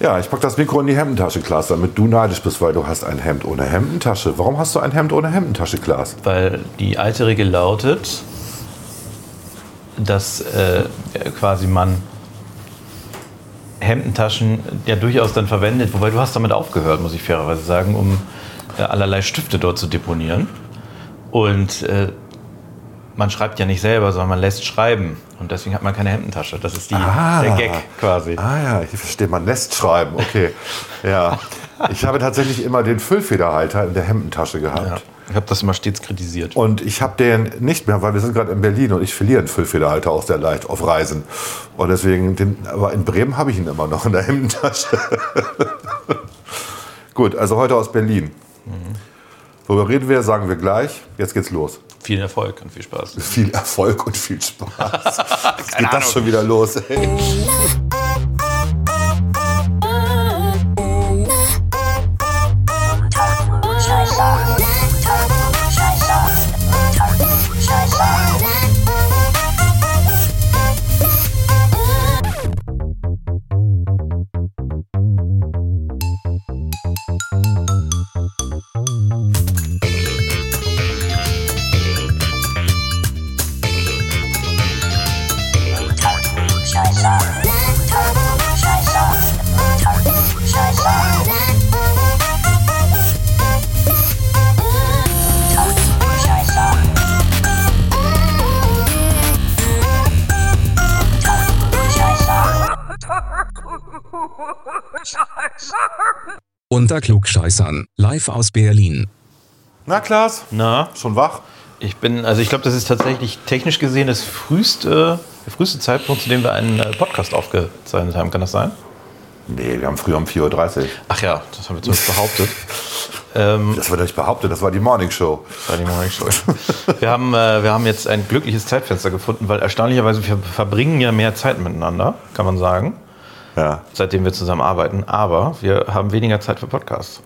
Ja, ich pack das Mikro in die Hemdentasche, Klaas, damit du neidisch bist, weil du hast ein Hemd ohne Hemdentasche. Warum hast du ein Hemd ohne Hemdentasche, Klaas? Weil die alte Regel lautet, dass äh, quasi man Hemdentaschen ja durchaus dann verwendet, wobei du hast damit aufgehört, muss ich fairerweise sagen, um äh, allerlei Stifte dort zu deponieren. Und äh, man schreibt ja nicht selber, sondern man lässt schreiben. Und deswegen hat man keine Hemdentasche. Das ist die, Ah. der Gag quasi. Ah ja, ich verstehe, man lässt schreiben, okay. ja, ich habe tatsächlich immer den Füllfederhalter in der Hemdentasche gehabt. Ja. Ich habe das immer stets kritisiert. Und ich habe den nicht mehr, weil wir sind gerade in Berlin und ich verliere einen Füllfederhalter auch sehr leicht auf Reisen. Und deswegen, den, aber in Bremen habe ich ihn immer noch in der Hemdentasche. Gut, also heute aus Berlin. Worüber reden wir, sagen wir gleich. Jetzt geht's los. Viel Erfolg und viel Spaß. Viel Erfolg und viel Spaß. Jetzt geht das schon wieder los. Ey. Unter Klugscheißern, live aus Berlin. Na, Klaas, Na, schon wach? ich bin, also ich glaube, das ist tatsächlich technisch gesehen das früheste, der früheste Zeitpunkt, zu dem wir einen äh, Podcast aufgezeichnet haben. Kann das sein? Nee, wir haben früher um 4.30 Uhr. Ach ja, das haben wir zumindest behauptet. Ähm, Das wird nicht behauptet, das war die Morning Show. das war die Morning Show. Wir haben, äh, wir haben jetzt ein glückliches Zeitfenster gefunden, weil erstaunlicherweise wir verbringen ja mehr Zeit miteinander, kann man sagen, Ja. seitdem wir zusammen arbeiten. Aber wir haben weniger Zeit für Podcasts.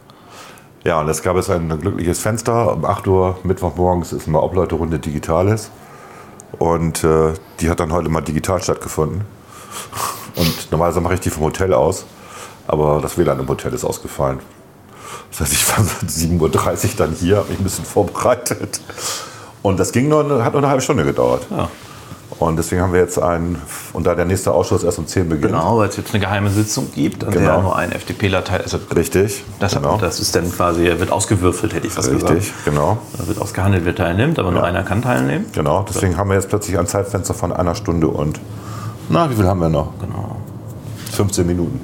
Ja, und es gab jetzt ein glückliches Fenster. Um 8 Uhr Mittwochmorgens ist eine Obleute-Runde Digitales. Und äh, die hat dann heute mal digital stattgefunden. Und normalerweise mache ich die vom Hotel aus. Aber das WLAN im Hotel ist ausgefallen. Das heißt, ich war seit 7.30 Uhr dann hier, habe mich ein bisschen vorbereitet. Und das ging nur, hat nur eine halbe Stunde gedauert. Ja. Und deswegen haben wir jetzt einen, und da der nächste Ausschuss erst um 10 beginnt. Genau, weil es jetzt eine geheime Sitzung gibt, an Genau. der nur ein FDPler teil also Richtig. das, genau. das ist dann quasi, wird ausgewürfelt, hätte ich fast Richtig, gesagt. genau. Da wird ausgehandelt, wer teilnimmt, aber nur einer kann teilnehmen. Genau, deswegen haben wir jetzt plötzlich ein Zeitfenster von einer Stunde und, na, wie viel haben wir noch? Genau. 15 Minuten.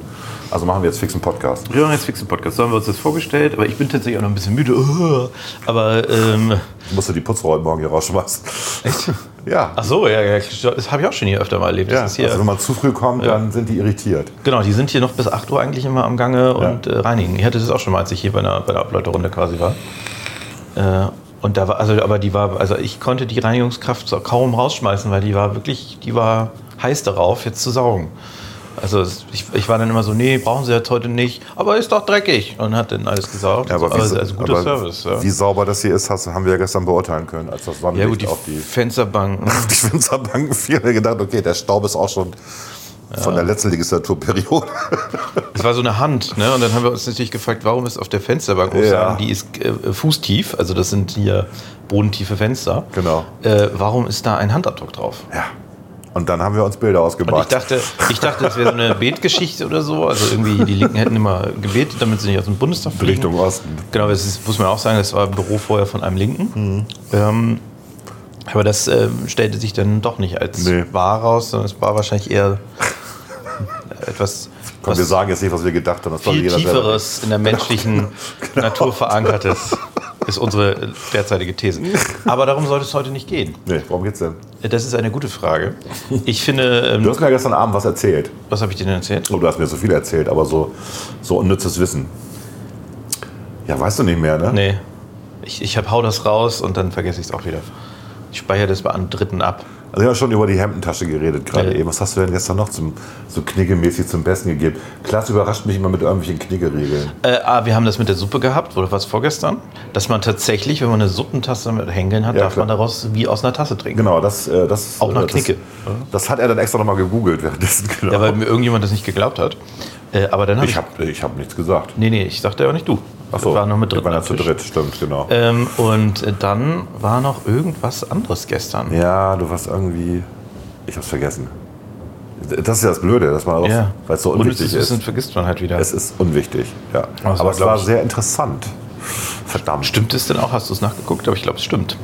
Also machen wir jetzt fix einen Podcast. Wir machen jetzt fix einen Podcast. So haben wir uns das vorgestellt, aber ich bin tatsächlich auch noch ein bisschen müde. Aber, ähm, Ich musste die Putzrolle morgen hier rausschmeißen. Echt? Ja. ach so, ja, ja das habe ich auch schon hier öfter mal erlebt. Das ja. Also wenn man zu früh kommt, dann sind die irritiert. genau, die sind hier noch bis 8 Uhr eigentlich immer am Gange und äh, reinigen. Ich hatte das auch schon mal, als ich hier bei einer, bei der Ableuterunde quasi war. Äh, und da war, also, aber die war, also ich konnte die Reinigungskraft so kaum rausschmeißen, weil die war wirklich, die war heiß darauf, jetzt zu saugen. Also ich, ich war dann immer so, nee, brauchen Sie jetzt heute nicht, aber ist doch dreckig und hat dann alles gesaugt. Ja, aber, wie, also, also guter Service. Ja. wie sauber das hier ist, haben wir ja gestern beurteilen können, als das ja Sonnenlicht gut, die, auf die, Fensterbanken. auf die Fensterbanken fiel. Da gedacht, okay, der Staub ist auch schon von der letzten Legislaturperiode. Es war so eine Hand, ne? Und dann haben wir uns natürlich gefragt, warum ist auf der Fensterbank, Ja. die ist äh, fußtief, also das sind hier bodentiefe Fenster. Genau. Äh, warum ist da ein Handabdruck drauf? ja. Und dann haben wir uns Bilder Und ich ausgebracht. dachte, ich dachte, das wäre so eine Betgeschichte oder so. Also irgendwie, die Linken hätten immer gebetet, damit sie nicht aus dem Bundestag fliegen. Richtung Osten. Genau, das ist, muss man auch sagen, das war ein Büro vorher von einem Linken. Mhm. Ähm, aber das ähm, stellte sich dann doch nicht als Nee. wahr raus, sondern es war wahrscheinlich eher etwas Komm, was wir sagen jetzt nicht, was wir gedacht haben. Das viel jeder selber Tieferes in der menschlichen Natur verankertes, ist unsere derzeitige These. Aber darum sollte es heute nicht gehen. Nee, worum geht's denn? Das ist eine gute Frage. Ich finde, Du ähm, hast mir gestern Abend was erzählt. was habe ich dir denn erzählt? Oh, du hast mir so viel erzählt, aber so, so unnützes Wissen. Ja, weißt du nicht mehr, ne? Nee, ich, ich hab, hau das raus und dann vergesse ich es auch wieder. Ich speichere das bei einem Dritten ab. Also wir haben schon über die Hemdentasche geredet gerade Ja. eben. Was hast du denn gestern noch zum, so kniggemäßig zum Besten gegeben? Klaas überrascht mich immer mit irgendwelchen Kniggeregeln. Äh, ah, wir haben das mit der Suppe gehabt, oder was vorgestern? Dass man tatsächlich, wenn man eine Suppentasse mit Henkeln hat, Ja, darf klar. man daraus wie aus einer Tasse trinken. Genau, das, äh, das Auch nach äh, Knicke. Das, das hat er dann extra nochmal gegoogelt währenddessen. Genau. Ja, weil mir irgendjemand das nicht geglaubt hat. Äh, aber dann habe ich. Ich habe ich hab nichts gesagt. Nee, nee, ich sagte ja auch nicht du. Achso, Wir waren noch mit wir dritten waren ja zu dritt, stimmt, genau. Ähm, und äh, dann war noch irgendwas anderes gestern. Ja, du warst irgendwie. Ich hab's vergessen. Das ist ja das Blöde, dass man auch, weil es so unwichtig Wissen ist. vergisst man halt wieder. Es ist unwichtig, ja. Aber es Aber war, es war sehr interessant. Verdammt. Stimmt es denn auch? Hast du es nachgeguckt? Aber ich glaube, es stimmt.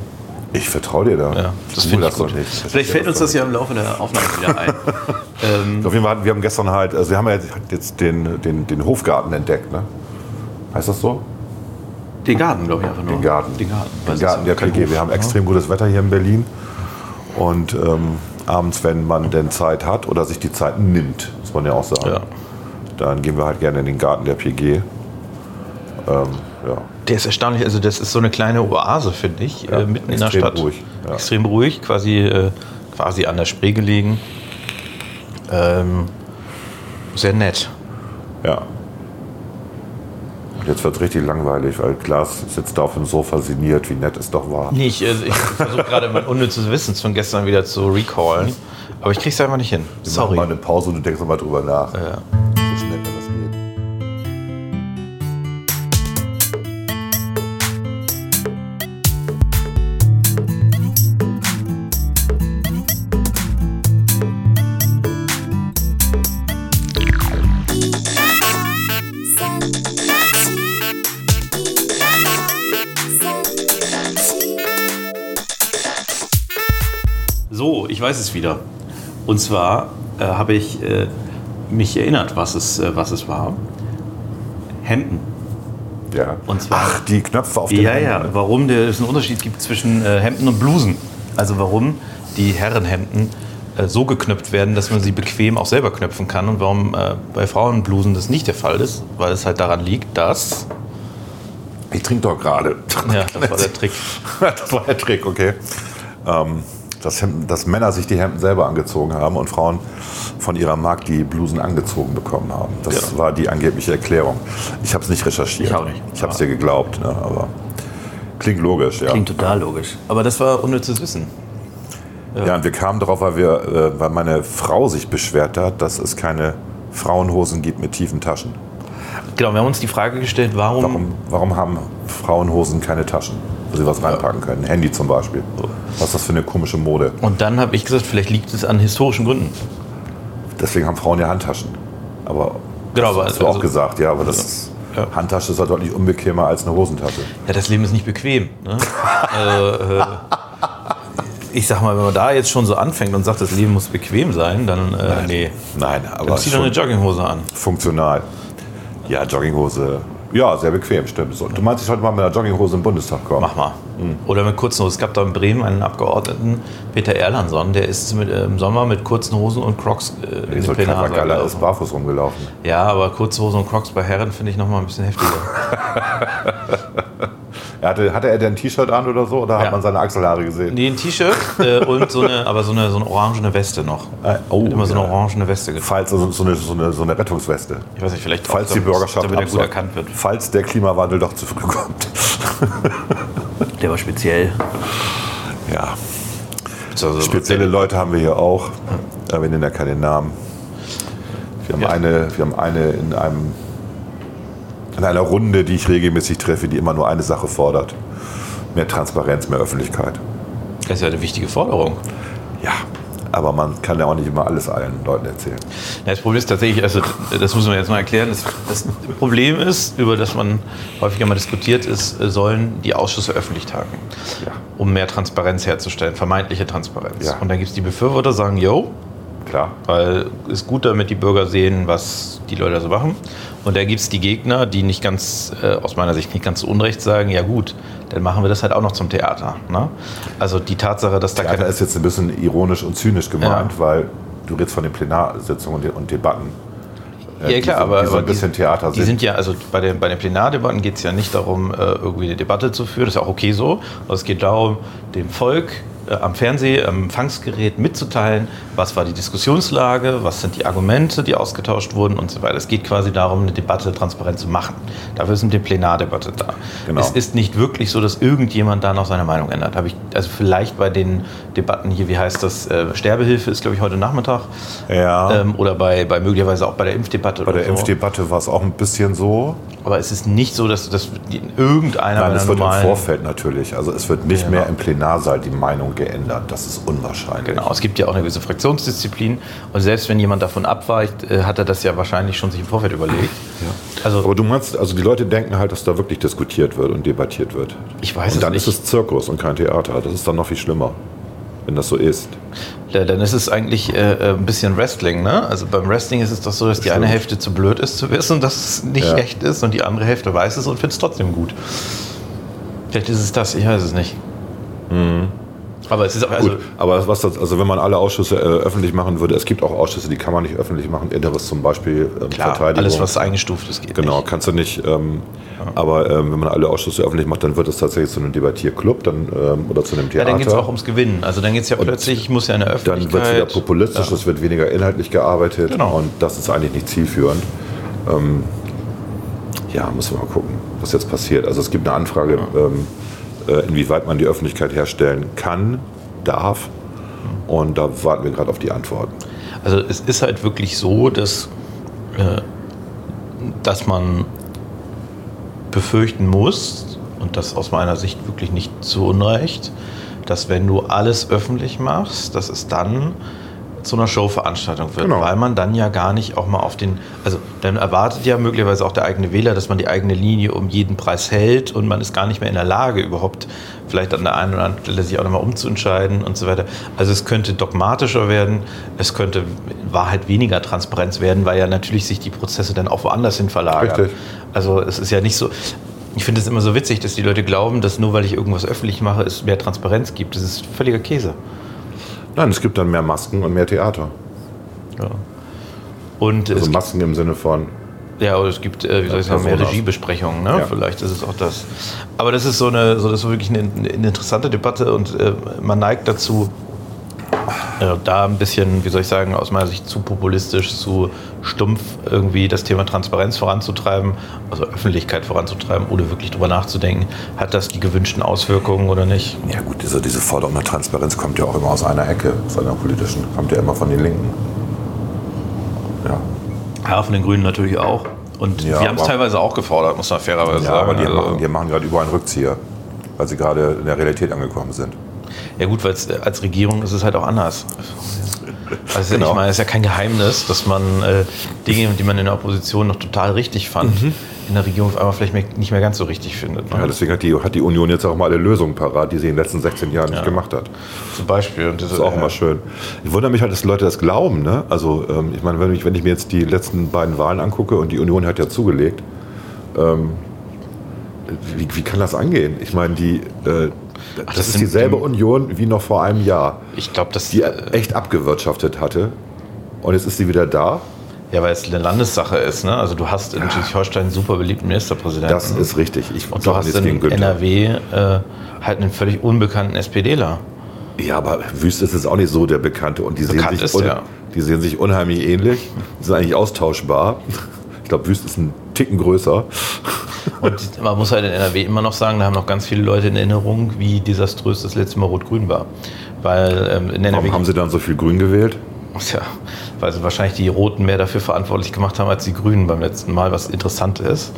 Ich vertraue dir da. Ja, das finde ich das gut. nicht. Vielleicht fällt uns das ja im Laufe der Aufnahme wieder ein. ähm, Auf jeden Fall, hatten- wir haben gestern halt, also wir haben ja jetzt den, den, den Hofgarten entdeckt, ne? Heißt das so? den Garten, glaube ich, einfach nur. Den Garten. Den Garten. Den Garten der. Hof, Wir haben extrem gutes Wetter hier in Berlin. Und ähm, abends, wenn man denn Zeit hat oder sich die Zeit nimmt, muss man ja auch sagen, Ja. dann gehen wir halt gerne in den Garten der PG. Ähm, ja. Der ist erstaunlich, also das ist so eine kleine Oase, finde ich, Ja, äh, mitten in der extrem Stadt. ruhig, ja. Extrem ruhig, quasi, äh, quasi an der Spree gelegen. Ähm, sehr nett. ja. Jetzt wird es richtig langweilig, weil Klaas sitzt da auf dem Sofa sinniert, wie nett es doch war. Nee, ich, also ich versuche gerade mein unnützes Wissen von gestern wieder zu recallen, aber ich krieg's einfach nicht hin. Wir machen Sorry. mal eine Pause und du denkst nochmal drüber nach. Ja. Es wieder. Und zwar äh, habe ich äh, mich erinnert, was es, äh, was es war. Hemden. Ja. Und zwar- Ach, die Knöpfe auf den Ja, Hemden. ja, warum der, es einen Unterschied gibt zwischen äh, Hemden und Blusen. Also warum die Herrenhemden äh, so geknöpft werden, dass man sie bequem auch selber knöpfen kann und warum bei Frauenblusen das nicht der Fall ist, weil es halt daran liegt, dass... Ich trinke doch gerade. Ja, das war der Trick. das war der Trick, okay. Ähm, dass, dass Männer sich die Hemden selber angezogen haben und Frauen von ihrer Magd die Blusen angezogen bekommen haben. Das Ja. war die angebliche Erklärung. Ich habe es nicht recherchiert. Ich auch nicht. Ich habe es dir geglaubt, ne? aber klingt logisch, ja. Klingt total logisch. Aber das war unnützes Wissen. Ja, und wir kamen darauf, weil, wir, äh, weil meine Frau sich beschwert hat, dass es keine Frauenhosen gibt mit tiefen Taschen. Genau, wir haben uns die Frage gestellt, warum... Warum, warum haben Frauenhosen keine Taschen, wo sie was reinpacken können? Handy zum Beispiel. Was ist das für eine komische Mode? Und dann habe ich gesagt, vielleicht liegt es an historischen Gründen. Deswegen haben Frauen ja Handtaschen. Aber Genau, das hast du also- auch gesagt, ja, aber das ist, Ja. Handtasche ist halt deutlich unbequemer als eine Hosentasche. Ja, das Leben ist nicht bequem. Ne? äh, äh, ich sag mal, wenn man da jetzt schon so anfängt und sagt, das Leben muss bequem sein, dann äh, nee. Nein, Dann aber zieh doch eine Jogginghose an. funktional. Ja, Jogginghose. Ja, sehr bequem, stimmt. So, Du meinst, ich sollte mal mit einer Jogginghose im Bundestag kommen? Mach mal. Oder mit kurzen Hosen. Es gab da in Bremen einen Abgeordneten, Peter Erlandson, der ist mit, äh, im Sommer mit kurzen Hosen und Crocs äh, in den Plenarsaal Geiler ist barfuß rumgelaufen. Ja, aber kurze Hosen und Crocs bei Herren finde ich noch mal ein bisschen heftiger. Er hatte, hatte er denn ein T-Shirt an oder so? Oder Ja. hat man seine Achselhaare gesehen? Nee, ein T-Shirt äh, und so eine, aber so eine, so eine orangene Weste noch. Äh, oh, Hat immer so eine ja. orangene Weste getragen. Falls, also so, eine, so, eine, so eine Rettungsweste. Ich weiß nicht, vielleicht auch, Falls die damit- Bürgerschaft damit er gut erkannt wird. Falls der Klimawandel doch zu früh kommt. Der war speziell. Ja, Also, spezielle Leute haben wir hier auch. Aber wir nennen ja keine Namen. Wir haben, Ja. eine, wir haben eine in einem in einer Runde, die ich regelmäßig treffe, die immer nur eine Sache fordert. Mehr Transparenz, mehr Öffentlichkeit. Das ist ja eine wichtige Forderung. Ja, aber man kann ja auch nicht immer alles allen Leuten erzählen. Ja, das Problem ist tatsächlich, also das muss man jetzt mal erklären, das, das Problem ist, über das man häufiger mal diskutiert, ist, sollen die Ausschüsse öffentlich tagen, Ja. um mehr Transparenz herzustellen, vermeintliche Transparenz. Ja. Und dann gibt es die Befürworter, sagen, yo, Klar. weil ist gut, damit die Bürger sehen, was die Leute so machen. Und da gibt es die Gegner, die nicht ganz, äh, aus meiner Sicht nicht ganz zu Unrecht sagen, ja gut, dann machen wir das halt auch noch zum Theater. Ne? Also die Tatsache, dass da Theater ist jetzt ein bisschen ironisch und zynisch gemeint, weil du redest von den Plenarsitzungen und, De- und Debatten. äh, Ja, die klar, so, aber, die so ein bisschen Theater Die sind ja, also bei den, bei den Plenardebatten geht es ja nicht darum, äh, irgendwie eine Debatte zu führen, das ist ja auch okay so. Aber es geht darum, dem Volk äh, am Fernseh, am Empfangsgerät mitzuteilen, was war die Diskussionslage, was sind die Argumente, die ausgetauscht wurden und so weiter. Es geht quasi darum, eine Debatte transparent zu machen. Dafür ist eine Plenardebatte da. Genau. Es ist nicht wirklich so, dass irgendjemand da noch seine Meinung ändert. Habe ich also vielleicht bei den Debatten hier, wie heißt das, äh, Sterbehilfe ist glaube ich heute Nachmittag Ja. ähm, oder bei, bei möglicherweise auch bei der Impfdebatte. Bei der so. Impfdebatte war es auch ein bisschen so. Aber es ist nicht so, dass, dass irgendeiner Nein, es wird im Vorfeld natürlich. Also es wird nicht Genau. mehr im Plenarsaal die Meinung geändert. Das ist unwahrscheinlich. Genau, es gibt ja auch eine gewisse Fraktionsdisziplin und selbst wenn jemand davon abweicht, äh, hat er das ja wahrscheinlich schon sich im Vorfeld überlegt. Also Aber du meinst, also die Leute denken halt, dass da wirklich diskutiert wird und debattiert wird. Ich weiß und es dann nicht. ist es Zirkus und kein Theater. Das ist dann noch viel schlimmer, wenn das so ist. Ja, dann ist es eigentlich äh, äh, ein bisschen Wrestling, ne? Also beim Wrestling ist es doch so, dass die Stimmt. eine Hälfte zu blöd ist zu wissen, dass es nicht Ja. echt ist und die andere Hälfte weiß es und findet es trotzdem gut. Vielleicht ist es das, ich weiß es nicht. Aber es ist auch, also. Gut, aber was das, also wenn man alle Ausschüsse äh, öffentlich machen würde, es gibt auch Ausschüsse, die kann man nicht öffentlich machen. Inneres zum Beispiel, ähm, klar, Verteidigung. alles was eingestuft ist, geht Genau, nicht. kannst du nicht. Ähm, Aber ähm, wenn man alle Ausschüsse öffentlich macht, dann wird es tatsächlich zu einem Debattierclub dann, ähm, oder zu einem Ja, Theater. dann geht es auch ums Gewinnen. Also dann geht es ja plötzlich, ich muss ja in der dann Öffentlichkeit... wird es wieder populistisch, es wird weniger inhaltlich gearbeitet Genau. und das ist eigentlich nicht zielführend. Ähm, ja, müssen wir mal gucken, was jetzt passiert. Also es gibt eine Anfrage, ähm, äh, inwieweit man die Öffentlichkeit herstellen kann, darf. Und da warten wir gerade auf die Antworten. Also es ist halt wirklich so, dass, äh, dass man befürchten muss, und das aus meiner Sicht wirklich nicht zu Unrecht, dass wenn du alles öffentlich machst, dass es dann zu einer Showveranstaltung wird, Genau. weil man dann ja gar nicht auch mal auf den, also dann erwartet ja möglicherweise auch der eigene Wähler, dass man die eigene Linie um jeden Preis hält und man ist gar nicht mehr in der Lage, überhaupt vielleicht an der einen oder anderen Stelle sich auch nochmal umzuentscheiden und so weiter. Also es könnte dogmatischer werden, es könnte in Wahrheit weniger Transparenz werden, weil ja natürlich sich die Prozesse dann auch woanders hin verlagern. Richtig. Also es ist ja nicht so. Ich finde es immer so witzig, dass die Leute glauben, dass nur weil ich irgendwas öffentlich mache, es mehr Transparenz gibt. Das ist völliger Käse. Nein, es gibt dann mehr Masken und mehr Theater. Ja. Und Also es, Masken im Sinne von, ja, oder es gibt, äh, wie soll ich sagen, mehr. Regiebesprechungen. Ne? Ja. Vielleicht ist es auch das. Aber das ist so eine, so das ist wirklich eine, eine interessante Debatte und äh, man neigt dazu, äh, da ein bisschen, wie soll ich sagen, aus meiner Sicht zu populistisch, zu stumpf irgendwie das Thema Transparenz voranzutreiben, also Öffentlichkeit voranzutreiben, ohne wirklich drüber nachzudenken, hat das die gewünschten Auswirkungen oder nicht? ja gut, diese, diese Forderung nach Transparenz kommt ja auch immer aus einer Ecke, aus einer politischen, kommt ja immer von den Linken. Ja, Ja, von den Grünen natürlich auch. Und Ja, wir haben es teilweise auch gefordert, muss man fairerweise ja sagen. aber die Also- machen, die machen gerade überall einen Rückzieher, weil sie gerade in der Realität angekommen sind. Ja gut, weil als Regierung ist es halt auch anders. Also Genau. ich meine, es ist ja kein Geheimnis, dass man äh, Dinge, die man in der Opposition noch total richtig fand, in der Regierung auf einmal vielleicht mehr, nicht mehr ganz so richtig findet. Ne? Ja, deswegen hat die, hat die Union jetzt auch mal alle Lösungen parat, die sie in den letzten 16 Jahren nicht Ja. gemacht hat. Zum Beispiel. Und das Das ist auch immer schön. Ich wundere mich halt, dass Leute das glauben. Ne? Also ähm, ich meine, wenn ich, wenn ich mir jetzt die letzten beiden Wahlen angucke und die Union hat ja zugelegt, ähm, wie, wie kann das angehen? Ich meine, die, äh, das, das ist dieselbe die- Union wie noch vor einem Jahr, Ich glaube, dass die äh, echt abgewirtschaftet hatte. Und jetzt ist sie wieder da. ja, weil es eine Landessache ist. Ne? Also du hast in Schleswig-Holstein einen super beliebten Ministerpräsidenten. Das ist richtig. Ich und du hast in. NRW äh, halt einen völlig unbekannten SPDler. Ja, aber Wüst ist jetzt auch nicht so der Bekannte. Und die, sehen sich, ist er. die sehen sich unheimlich ähnlich. Die sind eigentlich austauschbar. Ich glaube, Wüst ist ein Ticken größer. Und man muss halt in NRW immer noch sagen, da haben noch ganz viele Leute in Erinnerung, wie desaströs das letzte Mal Rot-Grün war. Weil ähm, in NRW. Warum haben sie dann so viel Grün gewählt? Tja, weil sie wahrscheinlich die Roten mehr dafür verantwortlich gemacht haben als die Grünen beim letzten Mal, was interessant ist.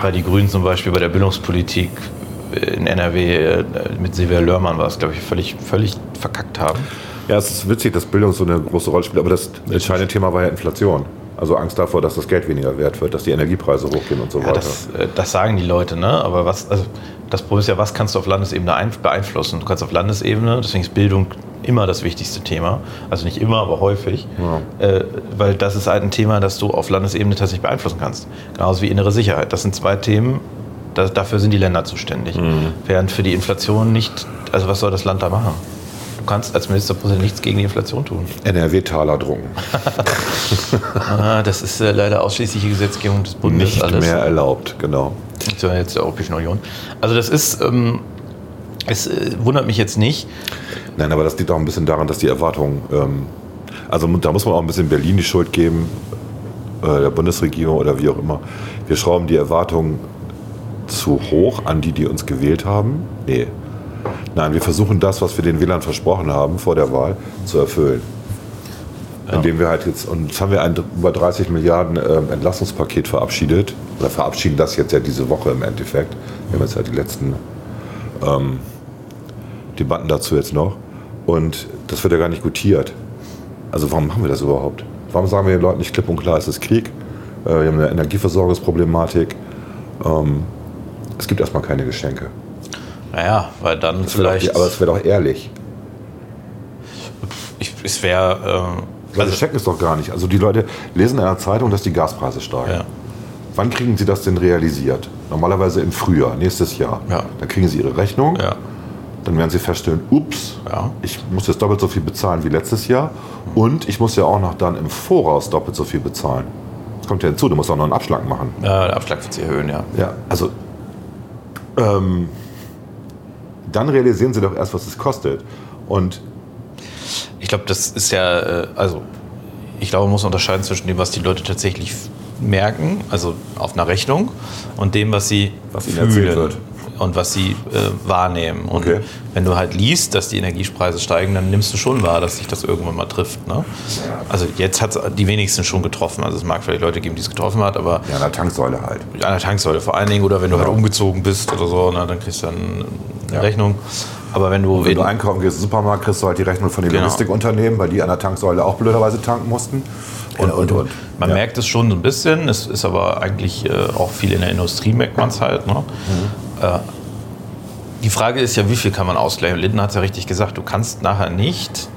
Weil die Grünen zum Beispiel bei der Bildungspolitik in NRW äh, mit Silvia Lörmann war es, glaube ich, völlig, völlig verkackt haben. Ja, es ist witzig, dass Bildung so eine große Rolle spielt, aber das entscheidende Thema war ja Inflation. Also Angst davor, dass das Geld weniger wert wird, dass die Energiepreise hochgehen und so Ja, weiter. das, äh, das sagen die Leute, ne? Aber was, also das Problem ist ja, was kannst du auf Landesebene ein- beeinflussen? Du kannst auf Landesebene, deswegen ist Bildung immer das wichtigste Thema. Also nicht immer, aber häufig. Äh, weil das ist halt ein Thema, das du auf Landesebene tatsächlich beeinflussen kannst. Genauso wie innere Sicherheit. Das sind zwei Themen, da, dafür sind die Länder zuständig. Während für die Inflation nicht, also was soll das Land da machen? Du kannst als Ministerpräsident nichts gegen die Inflation tun. NRW-Taler drucken. Ah, das ist äh, leider ausschließliche Gesetzgebung des Bundes. Nicht alles. mehr erlaubt, genau. Zur jetzt der Europäischen Union. Also das ist, ähm, Es äh, wundert mich jetzt nicht. Nein, aber das liegt auch ein bisschen daran, dass die Erwartungen, ähm, also da muss man auch ein bisschen Berlin die Schuld geben, äh, der Bundesregierung oder wie auch immer. Wir schrauben die Erwartungen zu hoch an die, die uns gewählt haben. Nee. Nein, wir versuchen das, was wir den Wählern versprochen haben vor der Wahl, zu erfüllen. Indem wir halt jetzt, und jetzt haben wir ein über 30 Milliarden ähm, Entlastungspaket verabschiedet, oder verabschieden das jetzt ja diese Woche im Endeffekt. Wir haben jetzt ja die letzten ähm, Debatten dazu jetzt noch. Und das wird ja gar nicht gutiert. Also warum machen wir das überhaupt? Warum sagen wir den Leuten nicht klipp und klar, es ist Krieg, äh, wir haben eine Energieversorgungsproblematik, ähm, es gibt erstmal keine Geschenke. Naja, weil dann Das wär doch- vielleicht. aber es wäre doch ehrlich. ich, es wäre. Ähm, Also, checken es doch gar nicht. Also die Leute lesen in einer Zeitung, dass die Gaspreise steigen. Ja. Wann kriegen sie das denn realisiert? Normalerweise im Frühjahr, nächstes Jahr. Ja. Dann kriegen sie ihre Rechnung. ja. Dann werden sie feststellen, ups, Ja. ich muss jetzt doppelt so viel bezahlen wie letztes Jahr. Und ich muss ja auch noch dann im Voraus doppelt so viel bezahlen. Das kommt ja hinzu, du musst auch noch einen Abschlag machen. Ja, der Abschlag wird sich erhöhen, ja. Ja, also ähm, dann realisieren sie doch erst, was es kostet. Und Ich glaube, das ist ja, äh, also ich glaube, man muss unterscheiden zwischen dem, was die Leute tatsächlich merken, also auf einer Rechnung, und dem, was sie Was wird. und was sie äh, wahrnehmen. Und Okay. wenn du halt liest, dass die Energiepreise steigen, dann nimmst du schon wahr, dass sich das irgendwann mal trifft. Ne? Also jetzt hat es die wenigsten schon getroffen. Also es mag vielleicht Leute geben, die es getroffen hat, aber ja, an der Tanksäule halt. an der Tanksäule vor allen Dingen oder wenn du Ja. halt umgezogen bist oder so, na, dann kriegst du dann Ja. Rechnung. Aber wenn du, Wenn du in- einkaufen gehst im Supermarkt, kriegst du halt die Rechnung von den Genau. Logistikunternehmen, weil die an der Tanksäule auch blöderweise tanken mussten. Und, und, und. Man Ja. merkt es schon so ein bisschen, es ist aber eigentlich äh, auch viel in der Industrie merkt man es halt. Ne? Mhm. Äh, die Frage ist ja, wie viel kann man ausgleichen? Linden hat es ja richtig gesagt, du kannst nachher nicht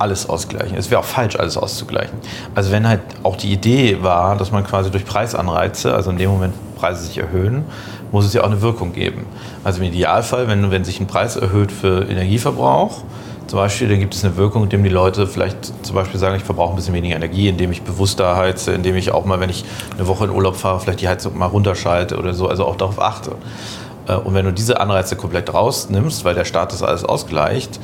alles ausgleichen. Es wäre auch falsch, alles auszugleichen. Also wenn halt auch die Idee war, dass man quasi durch Preisanreize, also in dem Moment Preise sich erhöhen, muss es ja auch eine Wirkung geben. Also im Idealfall, wenn, wenn sich ein Preis erhöht für Energieverbrauch, zum Beispiel, dann gibt es eine Wirkung, indem die Leute vielleicht zum Beispiel sagen, ich verbrauche ein bisschen weniger Energie, indem ich bewusster heize, indem ich auch mal, wenn ich eine Woche in Urlaub fahre, vielleicht die Heizung mal runterschalte oder so, also auch darauf achte. Äh, Und wenn du diese Anreize komplett rausnimmst, weil der Staat das alles ausgleicht,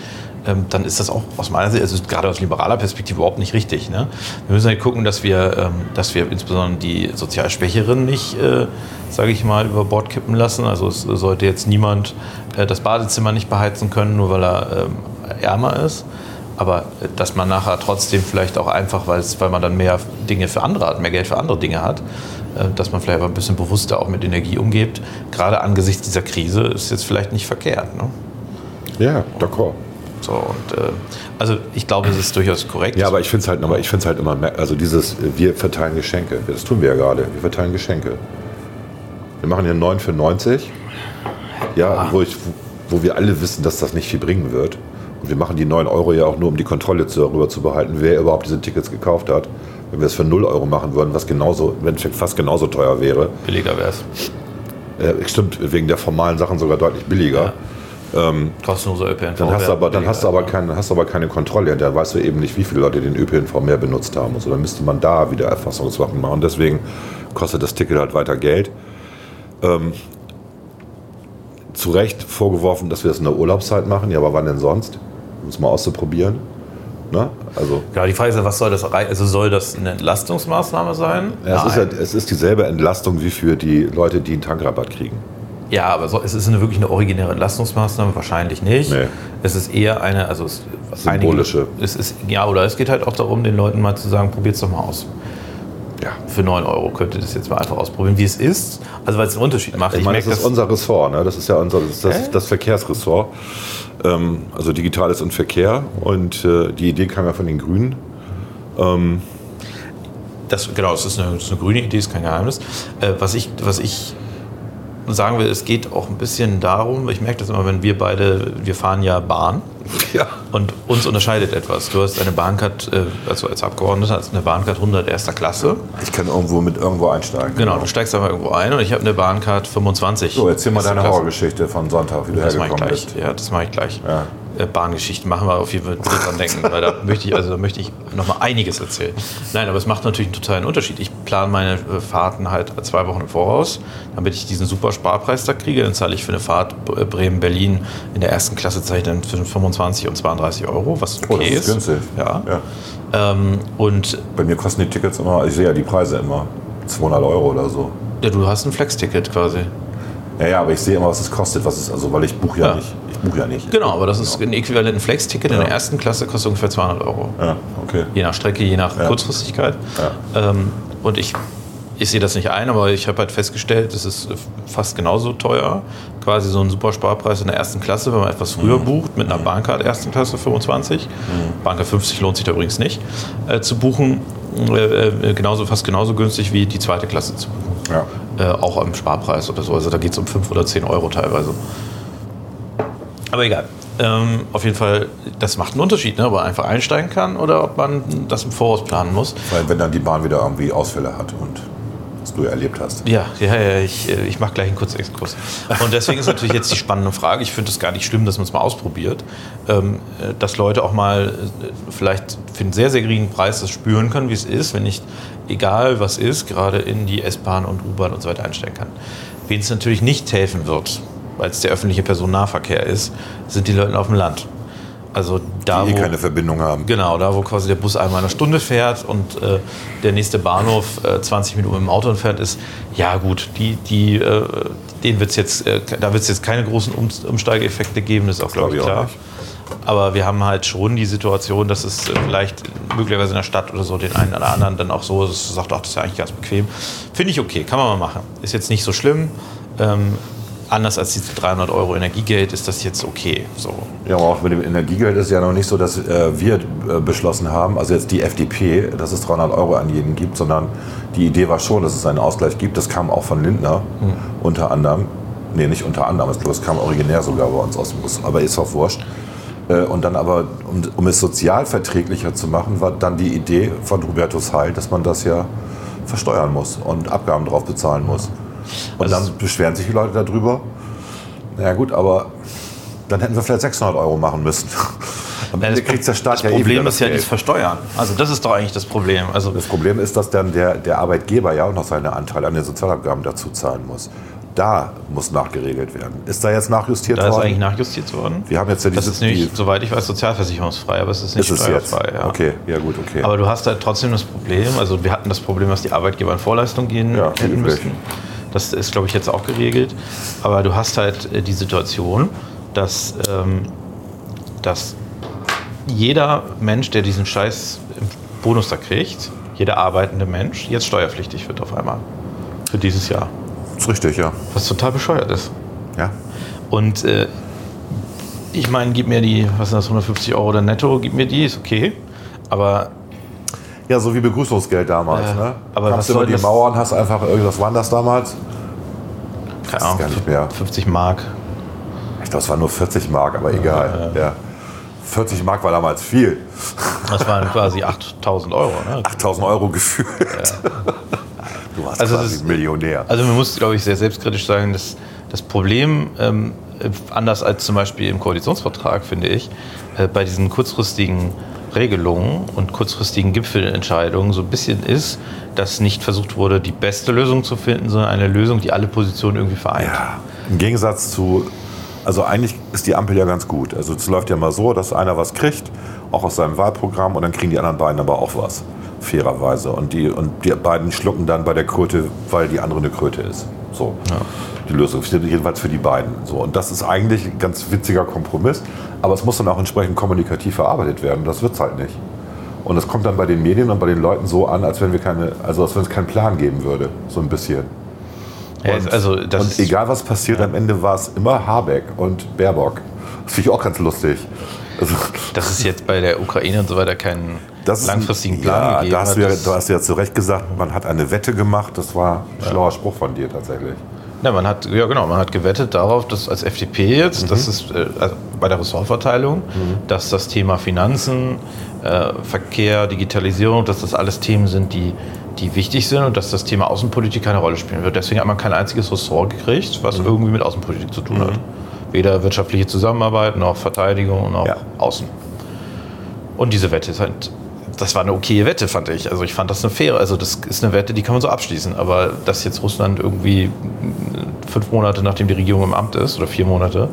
ähm, dann ist das auch aus meiner Sicht, also gerade aus liberaler Perspektive überhaupt nicht richtig. Ne? Wir müssen halt gucken, dass wir, ähm, dass wir insbesondere die sozial Schwächeren nicht, äh, sage ich mal, über Bord kippen lassen. Also es sollte jetzt niemand äh, das Badezimmer nicht beheizen können, nur weil er ähm, ärmer ist. Aber äh, dass man nachher trotzdem vielleicht auch einfach, weil man dann mehr Dinge für andere hat, mehr Geld für andere Dinge hat, äh, dass man vielleicht aber ein bisschen bewusster auch mit Energie umgeht. Gerade angesichts dieser Krise ist jetzt vielleicht nicht verkehrt. Ne? Ja, d'accord. So, und, äh, also ich glaube, es ist durchaus korrekt. Ja, aber ich finde es halt, aber ich find's halt immer, mer- also dieses, äh, wir verteilen Geschenke, das tun wir ja gerade, wir verteilen Geschenke. Wir machen hier 9 für 90, ja, wo, ich, wo wir alle wissen, dass das nicht viel bringen wird. Und wir machen die 9 Euro ja auch nur, um die Kontrolle darüber zu behalten, wer überhaupt diese Tickets gekauft hat. Wenn wir es für 0 Euro machen würden, was genauso, wenn es fast genauso teuer wäre, billiger wäre es. äh, stimmt, wegen der formalen Sachen sogar deutlich billiger. Kostenloser ÖPNV. Dann hast du aber, dann hast du aber, keine, hast du aber keine Kontrolle. Da weißt du eben nicht, wie viele Leute den ÖPNV mehr benutzt haben. Und so. Dann müsste man da wieder Erfassungssachen machen. Deswegen kostet das Ticket halt weiter Geld. Ähm, zu Recht vorgeworfen, dass wir das in der Urlaubszeit machen. Ja, aber wann denn sonst? Um es mal auszuprobieren. Ne? Also, Genau, die Frage ist ja, was soll das? Also soll das eine Entlastungsmaßnahme sein? ja, es, ist ja, es ist dieselbe Entlastung wie für die Leute, die einen Tankrabatt kriegen. Ja, aber so, es ist eine, wirklich eine originäre Entlastungsmaßnahme? Wahrscheinlich nicht. Nee. Es ist eher eine, also es, Symbolische. Einige, es ist, ja, oder es geht halt auch darum, den Leuten mal zu sagen, probiert es doch mal aus. Ja. Für 9 Euro könnt ihr das jetzt mal einfach ausprobieren, wie es ist. Also weil es einen Unterschied macht. Ich meine, das merke ist unser Ressort, ne? das ist ja unser, das, das, das Verkehrsressort, ähm, also Digitales und Verkehr. Und äh, die Idee kam ja von den Grünen. Das, genau, das ist, eine, das ist eine grüne Idee, ist kein Geheimnis. Äh, was, ich, was ich sagen will, es geht auch ein bisschen darum, ich merke das immer, wenn wir beide, wir fahren ja Bahn Ja. und uns unterscheidet etwas. Du hast eine Bahncard, äh, also als Abgeordneter hast du eine Bahncard 100 erster Klasse. Ich kann irgendwo mit irgendwo einsteigen. Genau, du steigst einfach irgendwo ein und ich habe eine Bahncard 25. So, erzähl mal deine Klasse. Horrorgeschichte von Sonntag, wie du Das mache ich hergekommen gleich. bist. Ja, das mache ich gleich. Ja. äh, Bahngeschichten machen wir auf jeden Fall dran denken, weil da möchte ich, also da möchte ich noch mal einiges erzählen. Nein, aber es macht natürlich einen totalen Unterschied. Ich plane meine äh, Fahrten halt zwei Wochen im Voraus, damit ich diesen super Sparpreis da kriege. Dann zahle ich für eine Fahrt Bremen-Berlin in der ersten Klasse zahle ich dann zwischen 25 und 32 Euro, was okay Oh, das ist günstig. Ja. Ja. Ähm, und Bei mir kosten die Tickets immer, ich sehe ja die Preise immer, 200 Euro oder so. ja, du hast ein Flex-Ticket quasi. Ja, ja, aber ich sehe immer, was es kostet, was es, also weil ich buche ja, Ja. nicht. Ich buche ja nicht. Genau, aber das ist ein äquivalent. Ein Flex-Ticket in Ja. der ersten Klasse kostet ungefähr 200 Euro. Ja, okay. Je nach Strecke, je nach. Kurzfristigkeit. Ähm, und ich, ich sehe das nicht ein, aber ich habe halt festgestellt, es ist fast genauso teuer. Quasi so ein super Sparpreis in der ersten Klasse, wenn man etwas früher Mhm. bucht, mit einer Bahncard ersten Klasse 25. Bahncard 50 lohnt sich da übrigens nicht, äh, zu buchen. Äh, äh, genauso, fast genauso günstig wie die zweite Klasse zu buchen. Ja. Äh, auch am Sparpreis oder so. Also da geht es um 5 oder 10 Euro teilweise. Aber egal. Ähm, auf jeden Fall, das macht einen Unterschied, ne? ob man einfach einsteigen kann oder ob man das im Voraus planen muss. Weil wenn dann die Bahn wieder irgendwie Ausfälle hat und du erlebt hast. Ja, ja, ja ich, äh, ich mache gleich einen kurzen Exkurs. Und deswegen ist natürlich jetzt die spannende Frage, ich finde es gar nicht schlimm, dass man es mal ausprobiert, ähm, äh, dass Leute auch mal äh, vielleicht für einen sehr, sehr geringen Preis das spüren können, wie es ist, wenn ich, egal was ist, gerade in die S-Bahn und U-Bahn und so weiter einsteigen kann. Wen es natürlich nicht helfen wird, weil es der öffentliche Personennahverkehr ist, sind die Leute auf dem Land. Also da, Die eh wo, keine Verbindung haben. Genau, da wo quasi der Bus einmal eine Stunde fährt und äh, der nächste Bahnhof äh, 20 Minuten mit dem Auto entfernt ist, ja gut, die, die, äh, denen wird's jetzt, äh, da wird es jetzt keine großen um Umsteigeeffekte geben, das ist auch, glaube ich, glaub klar. Aber wir haben halt schon die Situation, dass es äh, vielleicht möglicherweise in der Stadt oder so den einen oder anderen dann auch so sagt, ach, das ist ja eigentlich ganz bequem. Finde ich okay, kann man mal machen. Ist jetzt nicht so schlimm. Ähm, anders als diese 300 Euro Energiegeld ist das jetzt okay. So. Ja, aber auch mit dem Energiegeld ist ja noch nicht so, dass äh, wir äh, beschlossen haben, also jetzt die FDP, dass es 300 Euro an jeden gibt, sondern die Idee war schon, dass es einen Ausgleich gibt. Das kam auch von Lindner unter anderem. Nee, nicht unter anderem, ich glaube, es kam originär sogar bei uns aus dem Bus, aber ist auch wurscht. Äh, Und dann aber, um, um es sozialverträglicher zu machen, war dann die Idee von Hubertus Heil, dass man das ja versteuern muss und Abgaben drauf bezahlen muss. Und Also- dann beschweren sich die Leute darüber. Na ja, gut, aber dann hätten wir vielleicht 600 Euro machen müssen. Am Ende kriegt der Staat das ja eh Problem wieder ist ja Geld. das Versteuern. Also das ist doch eigentlich das Problem. Also Das Problem ist, dass dann der, der Arbeitgeber ja auch noch seine Anteile an den Sozialabgaben dazu zahlen muss. Da muss nachgeregelt werden. Ist da jetzt nachjustiert da ist worden? eigentlich nachjustiert worden. Wir haben jetzt ja Das dieses ist nämlich, die- soweit ich weiß, sozialversicherungsfrei, aber es ist nicht ist steuerfrei. Ja. Okay, ja gut, okay. Aber du hast halt trotzdem das Problem, also wir hatten das Problem, dass die Arbeitgeber in Vorleistung gehen Ja, hätten üblich. müssen. Das ist, glaube ich, jetzt auch geregelt. Aber du hast halt äh, die Situation, dass, ähm, dass jeder Mensch, der diesen scheiß Bonus da kriegt, jeder arbeitende Mensch, jetzt steuerpflichtig wird auf einmal. Für dieses Jahr. ist richtig, ja. Was total bescheuert ist. ja. Und äh, ich meine, gib mir die, was sind das, 150 Euro oder netto, gib mir die, ist okay. Aber Ja, so wie Begrüßungsgeld damals. Äh, ne? aber Kamst was du über die das- Mauer und hast einfach irgendwas, wann das damals? keine ist Ahnung, gar nicht mehr. 50 Mark. Ich glaube, es waren nur 40 Mark, aber egal. Ja. 40 Mark war damals viel. Das waren quasi 8000 Euro. Ne? 8000 Euro gefühlt. Du warst Also quasi das- Millionär. Also man muss, glaube ich, sehr selbstkritisch sagen, dass das Problem, ähm, äh, anders als zum Beispiel im Koalitionsvertrag, finde ich, äh, bei diesen kurzfristigen Regelungen und kurzfristigen Gipfelentscheidungen so ein bisschen ist, dass nicht versucht wurde, die beste Lösung zu finden, sondern eine Lösung, die alle Positionen irgendwie vereint. Ja, im Gegensatz zu, also eigentlich ist die Ampel ja ganz gut. Also es läuft ja mal so, dass einer was kriegt, auch aus seinem Wahlprogramm, und dann kriegen die anderen beiden aber auch was, fairerweise. Und die, und die beiden schlucken dann bei der Kröte, weil die andere eine Kröte ist. So, die Lösung, jedenfalls für die beiden. So, und das ist eigentlich ein ganz witziger Kompromiss, aber es muss dann auch entsprechend kommunikativ verarbeitet werden. Das wird es halt nicht. Und das kommt dann bei den Medien und bei den Leuten so an, als wenn wir keine, also als wenn es keinen Plan geben würde, so ein bisschen. Ja, Und, also und egal was passiert, am Ende war es immer Habeck und Baerbock. Das finde ich auch ganz lustig. Also, Dass es jetzt bei der Ukraine und so weiter keinen das langfristigen Plan ja, gegeben da hast hat. du, ja, du hast ja zu Recht gesagt, man hat eine Wette gemacht. Das war ein schlauer Spruch von dir tatsächlich. Ja, man hat, ja genau, man hat gewettet darauf, dass als FDP jetzt, das ist äh, also bei der Ressortverteilung, dass das Thema Finanzen, äh, Verkehr, Digitalisierung, dass das alles Themen sind, die, die wichtig sind und dass das Thema Außenpolitik keine Rolle spielen wird. Deswegen hat man kein einziges Ressort gekriegt, was irgendwie mit Außenpolitik zu tun hat. Weder wirtschaftliche Zusammenarbeit noch Verteidigung noch Ja. Außen. Und diese Wette ist halt, das war eine okaye Wette, fand ich. Also ich fand das eine faire, also das ist eine Wette, die kann man so abschließen. Aber dass jetzt Russland irgendwie mm, fünf Monate nachdem die Regierung im Amt ist, oder vier Monate,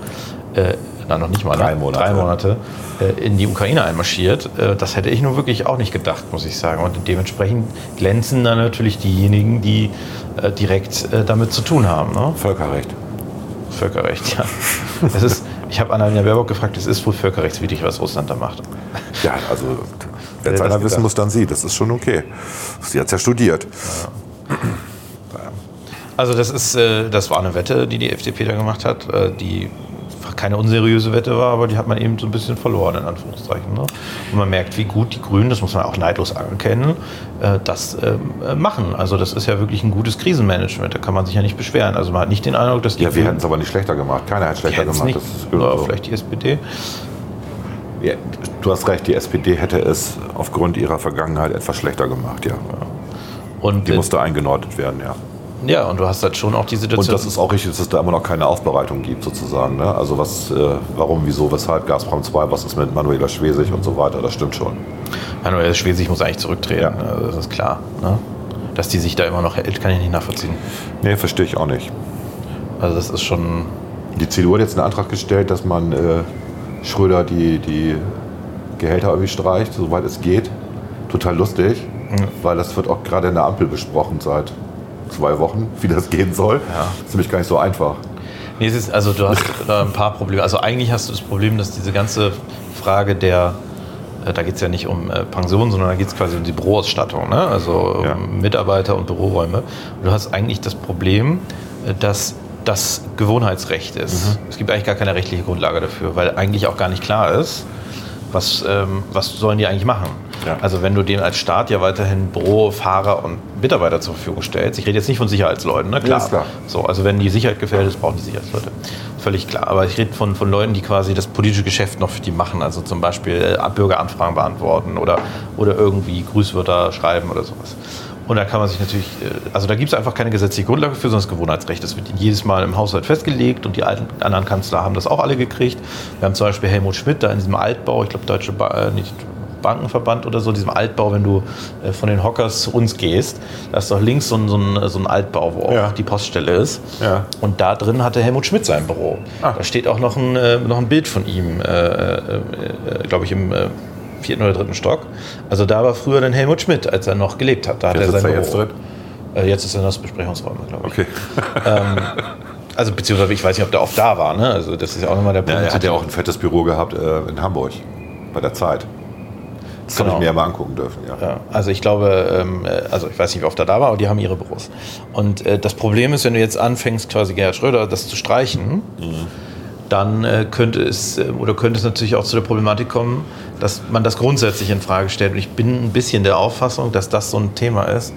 äh, nein, noch nicht mal, Drei ne? Monate. drei Monate äh, in die Ukraine einmarschiert, äh, das hätte ich nun wirklich auch nicht gedacht, muss ich sagen. Und dementsprechend glänzen dann natürlich diejenigen, die äh, direkt äh, damit zu tun haben. Ne? Völkerrecht. Völkerrecht, ja. Es ist, ich habe Annalena Baerbock gefragt, es ist wohl völkerrechtswidrig, was Russland da macht. Ja, also wenn es einer gedacht? wissen muss, dann sie. Das ist schon okay. Sie hat es ja studiert. Also das ist, äh, das war eine Wette, die die FDP da gemacht hat, äh, die keine unseriöse Wette war, aber die hat man eben so ein bisschen verloren, in Anführungszeichen. Ne? Und man merkt, wie gut die Grünen, das muss man auch neidlos anerkennen, äh, das ähm, äh, machen. Also das ist ja wirklich ein gutes Krisenmanagement, da kann man sich ja nicht beschweren. Also man hat nicht den Eindruck, dass die Ja, wir hätten es aber nicht schlechter gemacht. Keiner hat schlechter gemacht. nicht, Das ist oder so. vielleicht die SPD. Ja, du hast recht, die SPD hätte es aufgrund ihrer Vergangenheit etwas schlechter gemacht, ja. Und, Die musste eingenordet werden, ja. ja, und du hast halt schon auch die Und Situation. das ist auch richtig, dass es da immer noch keine Aufbereitung gibt, sozusagen. Ne? Also was, äh, warum, wieso, weshalb Gazprom 2, was ist mit Manuela Schwesig und so weiter, das stimmt schon. Manuel Schwesig muss eigentlich zurücktreten, Ja. also das ist klar. Ne? Dass die sich da immer noch hält, kann ich nicht nachvollziehen. Nee, verstehe ich auch nicht. Also das ist schon. Die CDU hat jetzt einen Antrag gestellt, dass man äh, Schröder die, die Gehälter irgendwie streicht, soweit es geht. Total lustig, weil das wird auch gerade in der Ampel besprochen seit zwei Wochen, wie das gehen soll. Ja. ist nämlich gar nicht so einfach. Nee, es ist, also du hast da ein paar Probleme. Also eigentlich hast du das Problem, dass diese ganze Frage der, äh, da geht es ja nicht um äh, Pension, sondern da geht es quasi um die Büroausstattung, ne? also um Ja. Mitarbeiter und Büroräume. Und du hast eigentlich das Problem, äh, dass das Gewohnheitsrecht ist. Es gibt eigentlich gar keine rechtliche Grundlage dafür, weil eigentlich auch gar nicht klar ist, was, ähm, was sollen die eigentlich machen. Ja. Also wenn du denen als Staat ja weiterhin Büro, Fahrer und Mitarbeiter zur Verfügung stellst, ich rede jetzt nicht von Sicherheitsleuten, ne? klar. ist klar. So, also wenn die Sicherheit gefährdet ist, brauchen die Sicherheitsleute. Völlig klar. Aber ich rede von, von Leuten, die quasi das politische Geschäft noch für die machen. Also zum Beispiel äh, Bürgeranfragen beantworten oder, oder irgendwie Grüßwörter schreiben oder sowas. Und da kann man sich natürlich, äh, also da gibt es einfach keine gesetzliche Grundlage für, sondern das Gewohnheitsrecht. Das wird jedes Mal im Haushalt festgelegt und die alten, anderen Kanzler haben das auch alle gekriegt. Wir haben zum Beispiel Helmut Schmidt da in diesem Altbau, ich glaube Deutsche ba äh, nicht Bankenverband oder so, diesem Altbau, wenn du äh, von den Hockers zu uns gehst, da ist doch links so ein, so ein, so ein Altbau, wo auch Ja. die Poststelle ist. Ja. Und da drin hatte Helmut Schmidt sein Büro. Ah. Da steht auch noch ein, äh, noch ein Bild von ihm, äh, glaube ich, im vierten oder dritten Stock. Also da war früher dann Helmut Schmidt, als er noch gelebt hat. Da hat Jetzt er sein er jetzt Büro. drin? Äh, jetzt ist er in das Besprechungsraum, glaube ich. Okay. Also beziehungsweise ich weiß nicht, ob der oft da war. Ne? Also das ist ja auch nochmal der Ja, Punkt. er hat ja auch ein fettes Büro gehabt äh, in Hamburg bei der Zeit. Das kann Genau. ich mir ja mal angucken dürfen, ja. Ja, also ich glaube, ähm, äh, also ich weiß nicht, wie oft er da war, aber die haben ihre Büros. Und äh, das Problem ist, wenn du jetzt anfängst, quasi Gerhard Schröder das zu streichen, dann äh, könnte es äh, oder könnte es natürlich auch zu der Problematik kommen, dass man das grundsätzlich in Frage stellt. Und ich bin ein bisschen der Auffassung, dass das so ein Thema ist,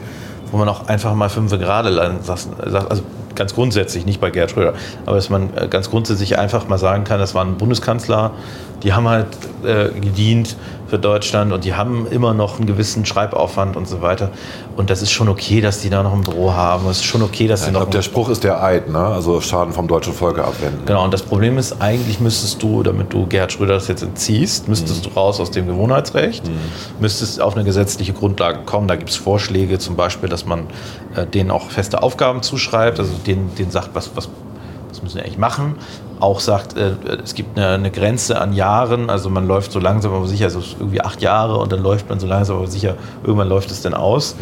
wo man auch einfach mal fünf gerade lassen, also ganz grundsätzlich, nicht bei Gerhard Schröder, aber dass man äh, ganz grundsätzlich einfach mal sagen kann, das waren Bundeskanzler, die haben halt äh, gedient für Deutschland und die haben immer noch einen gewissen Schreibaufwand und so weiter. Und das ist schon okay, dass die da noch ein Büro haben. Es ist schon okay, dass sie Ich noch glaube, der Spruch ist der Eid, ne? Also Schaden vom deutschen Volke abwenden. Genau, und das Problem ist, eigentlich müsstest du, damit du Gerhard Schröder das jetzt entziehst, müsstest du raus aus dem Gewohnheitsrecht, müsstest auf eine gesetzliche Grundlage kommen. Da gibt es Vorschläge, zum Beispiel, dass man äh, denen auch feste Aufgaben zuschreibt, also denen, denen sagt, was, was, was müssen sie eigentlich machen. Auch sagt, äh, es gibt eine, eine Grenze an Jahren, also man läuft so langsam aber sicher, also irgendwie acht Jahre und dann läuft man so langsam aber sicher, irgendwann läuft es dann aus.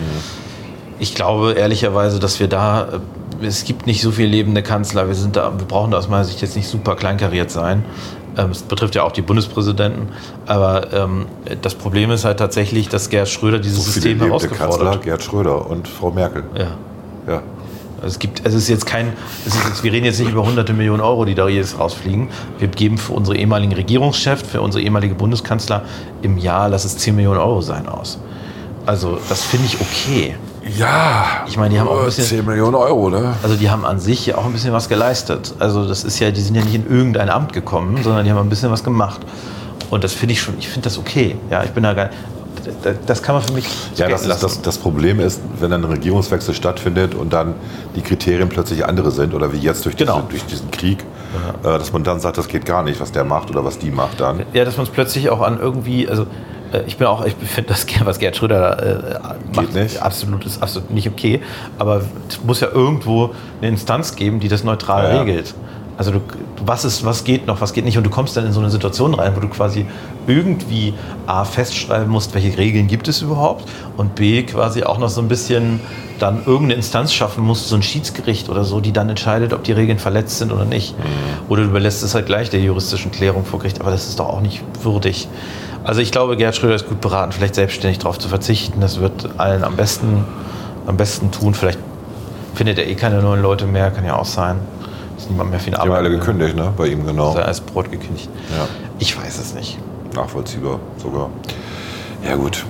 Ich glaube ehrlicherweise, dass wir da, äh, es gibt nicht so viele lebende Kanzler, wir, sind da, wir brauchen da aus meiner Sicht jetzt nicht super kleinkariert sein. Ähm, Es betrifft ja auch die Bundespräsidenten. Aber ähm, das Problem ist halt tatsächlich, dass Gerhard Schröder dieses So System herausgefordert Kanzler, hat. Gerd Schröder und Frau Merkel. Ja. Ja. Also es gibt, es ist jetzt kein, es ist jetzt, wir reden jetzt nicht über hunderte Millionen Euro, die da jedes rausfliegen. Wir geben für unsere ehemaligen Regierungschefs, für unsere ehemalige Bundeskanzler im Jahr, lass es 10 Millionen Euro sein aus. Also das finde ich okay. Ja. Ich meine, die haben auch ein bisschen- 10 Millionen Euro, ne? Also die haben an sich ja auch ein bisschen was geleistet. Also das ist ja, die sind ja nicht in irgendein Amt gekommen, sondern die haben ein bisschen was gemacht. Und das finde ich schon, ich finde das okay. Ja, ich bin da gar das kann man für mich ja, das, ist, das, das Problem ist, wenn dann ein Regierungswechsel stattfindet und dann die Kriterien plötzlich andere sind oder wie jetzt durch, Genau. diese, durch diesen Krieg, äh, dass man dann sagt, das geht gar nicht, was der macht oder was die macht dann. Ja, dass man es plötzlich auch an irgendwie, also äh, ich bin auch, ich finde das, was Gerd Schröder äh, macht, nicht. absolut ist absolut nicht okay. Aber es muss ja irgendwo eine Instanz geben, die das neutral Ja, ja. Also du, was ist, was geht noch, was geht nicht und du kommst dann in so eine Situation rein, wo du quasi irgendwie a festschreiben musst, welche Regeln gibt es überhaupt und b quasi auch noch so ein bisschen dann irgendeine Instanz schaffen musst, so ein Schiedsgericht oder so, die dann entscheidet, ob die Regeln verletzt sind oder nicht. Oder du überlässt es halt gleich der juristischen Klärung vor Gericht, aber das ist doch auch nicht würdig. Also ich glaube, Gerhard Schröder ist gut beraten, vielleicht selbstständig darauf zu verzichten. Das wird allen am besten, am besten tun. Vielleicht findet er eh keine neuen Leute mehr, kann ja auch sein. Ist niemand mehr für ihn Die haben alle gekündigt, ne? Bei ihm genau. Ist er als Brot gekündigt. Ja. Ich weiß es nicht. Nachvollziehbar sogar. Ja gut.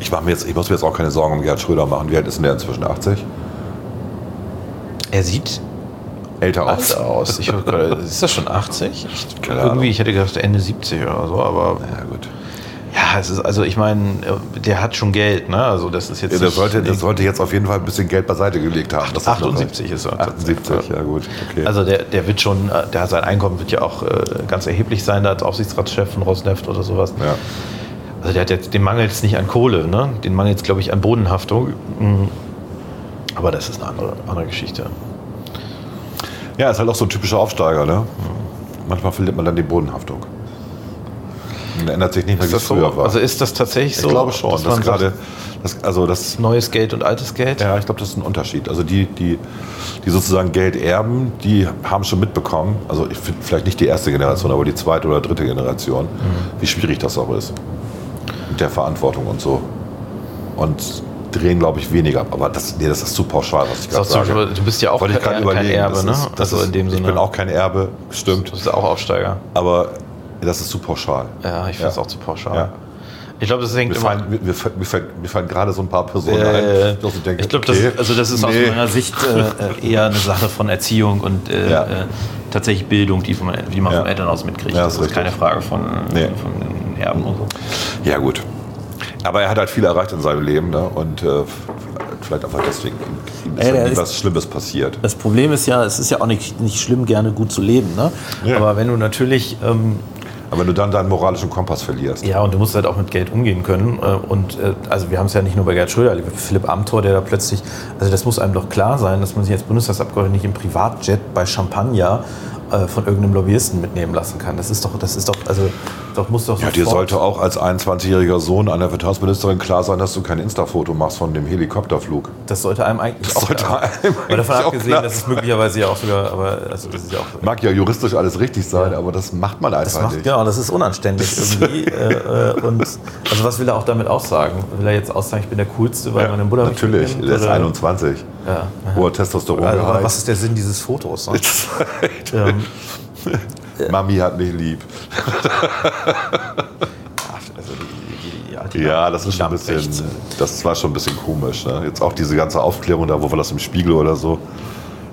Ich, mach mir jetzt, ich muss mir jetzt auch keine Sorgen um Gerhard Schröder machen. Wie alt ist denn der inzwischen? 80? Er sieht Älter aus. aus. Ich, ist das schon 80? Ich, irgendwie, ich hätte gedacht Ende 70 oder so, aber Ja gut. Ja, es ist, also ich meine, der hat schon Geld, ne? Also das ist jetzt Ja, der, sollte, der sollte jetzt auf jeden Fall ein bisschen Geld beiseite gelegt haben. Das ist noch 78 ist er. 78, ja gut. Okay. Also der, der wird schon, äh, der hat sein Einkommen wird ja auch äh, ganz erheblich sein, da als Aufsichtsratschef von Rosneft oder sowas. ja. Also der hat jetzt, den mangelt es nicht an Kohle, ne? Den mangelt es, glaube ich, an Bodenhaftung. Mhm. Aber das ist eine andere, andere Geschichte. ja, ist halt auch so ein typischer Aufsteiger. Ne? Manchmal verliert man dann die Bodenhaftung. Und ändert sich nicht mehr, wie es früher war. Also ist das tatsächlich so? ich glaube schon. dass Das man sagt, gerade, das, also das, neues Geld und altes Geld? ja, ich glaube, das ist ein Unterschied. Also die, die, die sozusagen Geld erben, die haben schon mitbekommen, also ich vielleicht nicht die erste Generation, aber die zweite oder dritte Generation, wie schwierig das auch ist. Mit der Verantwortung und so. Und drehen, glaube ich, weniger ab. Aber das, nee, das ist zu pauschal, was ich gerade so, sage. aber du bist ja auch kein, kein. Erbe, ne? ist, also in dem Sinne. Ich bin auch kein Erbe, du stimmt. bist auch Aufsteiger. Aber das ist zu pauschal. Ja, ich finde es Ja. auch zu pauschal. Ja. Ich glaube, das hängt immer. fallen, mir, fallen- mir, fallen, mir fallen gerade so ein paar Personen Äh, ein, wo ich denke, ich glaube, okay, das, also das ist aus nee. meiner Sicht äh, eher eine Sache von Erziehung und äh, Ja. äh, tatsächlich Bildung, die, von, die man Ja. vom Elternhaus mitkriegt. Ja, das ist ist richtig. keine Frage von, Nee. von Erben und so. Ja, gut. Aber er hat halt viel erreicht in seinem Leben ne? und äh, vielleicht einfach deswegen ist Ey, ist- was Schlimmes passiert. Das Problem ist ja, es ist ja auch nicht, nicht schlimm, gerne gut zu leben. Ne? Ja. Aber wenn du natürlich, ähm, Aber wenn du dann deinen moralischen Kompass verlierst. ja, und du musst halt auch mit Geld umgehen können. Äh, und äh, also wir haben es ja nicht nur bei Gerd Schröder, Philipp Amthor, der da plötzlich, also das muss einem doch klar sein, dass man sich als Bundestagsabgeordneter nicht im Privatjet bei Champagner äh, von irgendeinem Lobbyisten mitnehmen lassen kann. Das ist doch, das ist doch, also doch muss doch Ja, dir sollte auch als 21-jähriger Sohn einer Verteidigungsministerin klar sein, dass du kein Insta-Foto machst von dem Helikopterflug. Das sollte einem eigentlich Das auch sollte klar einem Aber davon abgesehen, dass es möglicherweise ja auch sogar, aber also das ist ja auch. Mag ja juristisch alles richtig sein, aber das macht man einfach Das macht, nicht. genau, das ist unanständig irgendwie. äh, und also was will er auch damit aussagen? Will er jetzt aussagen, ich bin der Coolste, weil Ja, meine Mutter mich natürlich, mitnimmt, der ist oder- 21. Ja. Hoher Testosteron. Also, aber was ist der Sinn dieses Fotos? Ne? ähm, Mami hat mich lieb. Ja, das ist schon ein bisschen, das war schon ein bisschen komisch. Ne? Jetzt auch diese ganze Aufklärung da, wo war das im Spiegel oder so,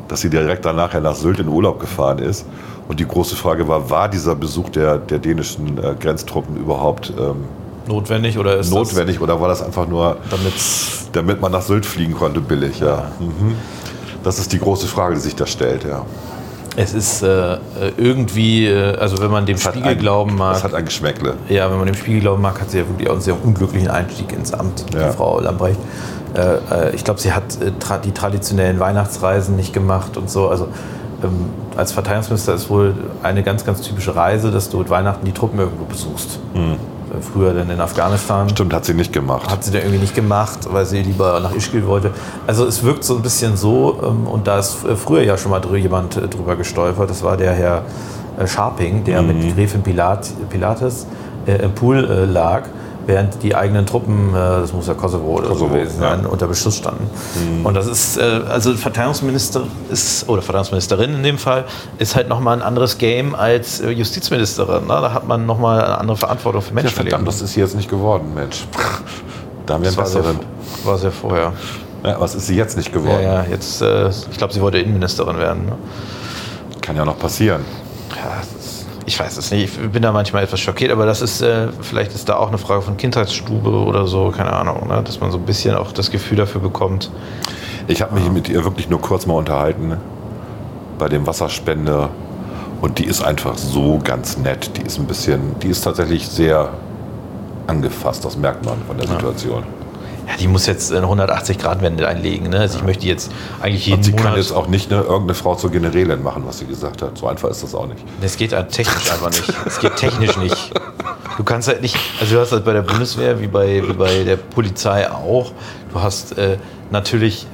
dass sie direkt dann nachher nach Sylt in Urlaub gefahren ist. Und die große Frage war, war dieser Besuch der, der dänischen äh, Grenztruppen überhaupt ähm, Notwendig oder ist notwendig oder war das einfach nur, das damit man nach Sylt fliegen konnte, billig? Ja. Mhm. Das ist die große Frage, die sich da stellt, ja. Es ist äh, äh, irgendwie, äh, also wenn man dem Das Spiegel ein- glauben mag, Das hat ein Geschmäckle. Ja, wenn man dem Spiegel glauben mag, hat sie ja wirklich auch einen sehr unglücklichen Einstieg ins Amt, Ja. die Frau Lambrecht. Äh, äh, ich glaube, sie hat äh, tra die traditionellen Weihnachtsreisen nicht gemacht und so. Also ähm, als Verteidigungsminister ist wohl eine ganz, ganz typische Reise, dass du mit Weihnachten die Truppen irgendwo besuchst. Äh, Früher dann in Afghanistan. Stimmt, hat sie nicht gemacht. Hat sie dann irgendwie nicht gemacht, weil sie lieber nach Ischgl wollte. Also es wirkt so ein bisschen so, ähm, und da ist äh, früher ja schon mal jemand äh, drüber gestolpert, das war der Herr äh, Scharping, der mit Gräfin Pilat, Pilates äh, im Pool äh, lag, während die eigenen Truppen, äh, das muss ja Kosovo oder so Kosovo, gewesen sein, ja. unter Beschuss standen. Und das ist, äh, also Verteidigungsminister ist, oder Verteidigungsministerin in dem Fall, ist halt nochmal ein anderes Game als äh, Justizministerin. Ne? Da hat man nochmal eine andere Verantwortung für Ja, Menschenleben. verdammt, das ist sie jetzt nicht geworden, Mensch. Da haben wir einen das war sehr, besseren. war sehr vorher. Ja, was ist sie jetzt nicht Ja, geworden? ja, jetzt, äh, ich glaube, sie wollte Innenministerin werden. Ne? Kann ja noch passieren. Ja, ich weiß es nicht. Ich bin da manchmal etwas schockiert, aber das ist, äh, vielleicht ist da auch eine Frage von Kindheitsstube oder so, keine Ahnung, ne? dass man so ein bisschen auch das Gefühl dafür bekommt. Ich habe mich mit ihr wirklich nur kurz mal unterhalten bei dem Wasserspender und die ist einfach so ganz nett. Die ist ein bisschen, die ist tatsächlich sehr angefasst, das merkt man von der Situation. Ja, die muss jetzt eine 180-Grad-Wende einlegen. Ne? Also ich möchte jetzt eigentlich jeden Und sie kann Monat... jetzt auch nicht eine, irgendeine Frau zur Generälin machen, was sie gesagt hat. So einfach ist das auch nicht. Es geht halt technisch einfach nicht. Es geht technisch nicht. Du kannst halt nicht, also du hast halt bei der Bundeswehr wie bei, wie bei der Polizei auch, du hast äh, natürlich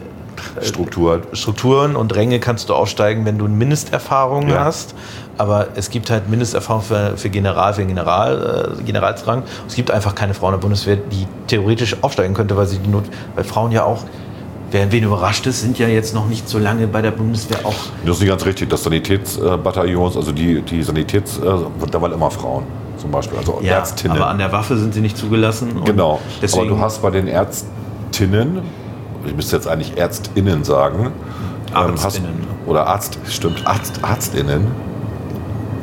Struktur. Strukturen und Ränge kannst du aufsteigen, wenn du Mindesterfahrung Ja. hast. Aber es gibt halt Mindesterfahrung für, für General, für den General, äh, Generalsrang. Es gibt einfach keine Frau in der Bundeswehr, die theoretisch aufsteigen könnte, weil sie die Not, weil Frauen ja auch, wer wen überrascht ist, sind ja jetzt noch nicht so lange bei der Bundeswehr auch. Das ist nicht ganz richtig. Das Sanitätsbataillons, also die, die Sanitäts, äh, da waren immer Frauen zum Beispiel, also Ärztinnen. aber an der Waffe sind sie nicht zugelassen. genau. Deswegen, Aber du hast bei den Ärztinnen, ich müsste jetzt eigentlich Ärztinnen sagen, ähm, hast, Arztinnen. oder Arzt, stimmt, Arzt, Arztinnen.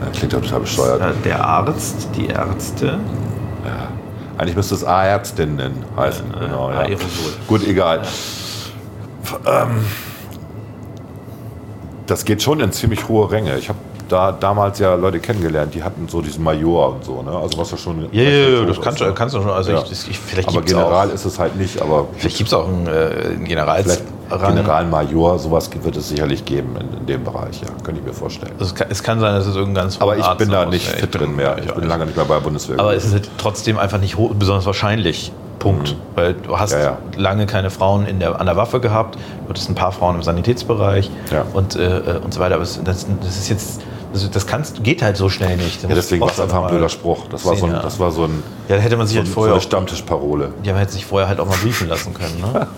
Ja, klingt ja total bescheuert. äh, der Arzt, die Ärzte, Eigentlich müsste es Ärztinnen heißen. Äh, genau, ja. Aerosol. Gut, egal. Ähm, das geht schon in ziemlich hohe Ränge. Ich habe da damals ja Leute kennengelernt, die hatten so diesen Major und so, ne? Also was ja schon. Ja, ja, ja, das kannst ist, du, ne? kannst du schon. Also Ja. ich, ich, vielleicht Aber gibt es General auch, ist es halt nicht, aber vielleicht gibt's auch einen, äh, einen vielleicht Generalsrang. Generalmajor, sowas wird es sicherlich geben in, in dem Bereich, ja, könnte ich mir vorstellen. Also es, kann, es kann sein, dass es irgendein ganz Aber ich Arzt bin da nicht ja, fit drin mehr. ich bin lange nicht mehr bei der Bundeswehr. Aber es ist halt trotzdem einfach nicht besonders wahrscheinlich. Punkt. Weil du hast Ja, ja. lange keine Frauen in der, an der Waffe gehabt, du hattest ein paar Frauen im Sanitätsbereich Ja. und, äh, äh, und so weiter. Aber das, das ist jetzt, das, das kannst, geht halt so schnell nicht. Ja, deswegen war es einfach ein blöder Spruch. Das war so ein, ja. das war so ein Ja, da hätte man sich so, halt so vorher eine auch Stammtischparole. Die haben halt sich vorher halt auch mal briefen lassen können. Ne?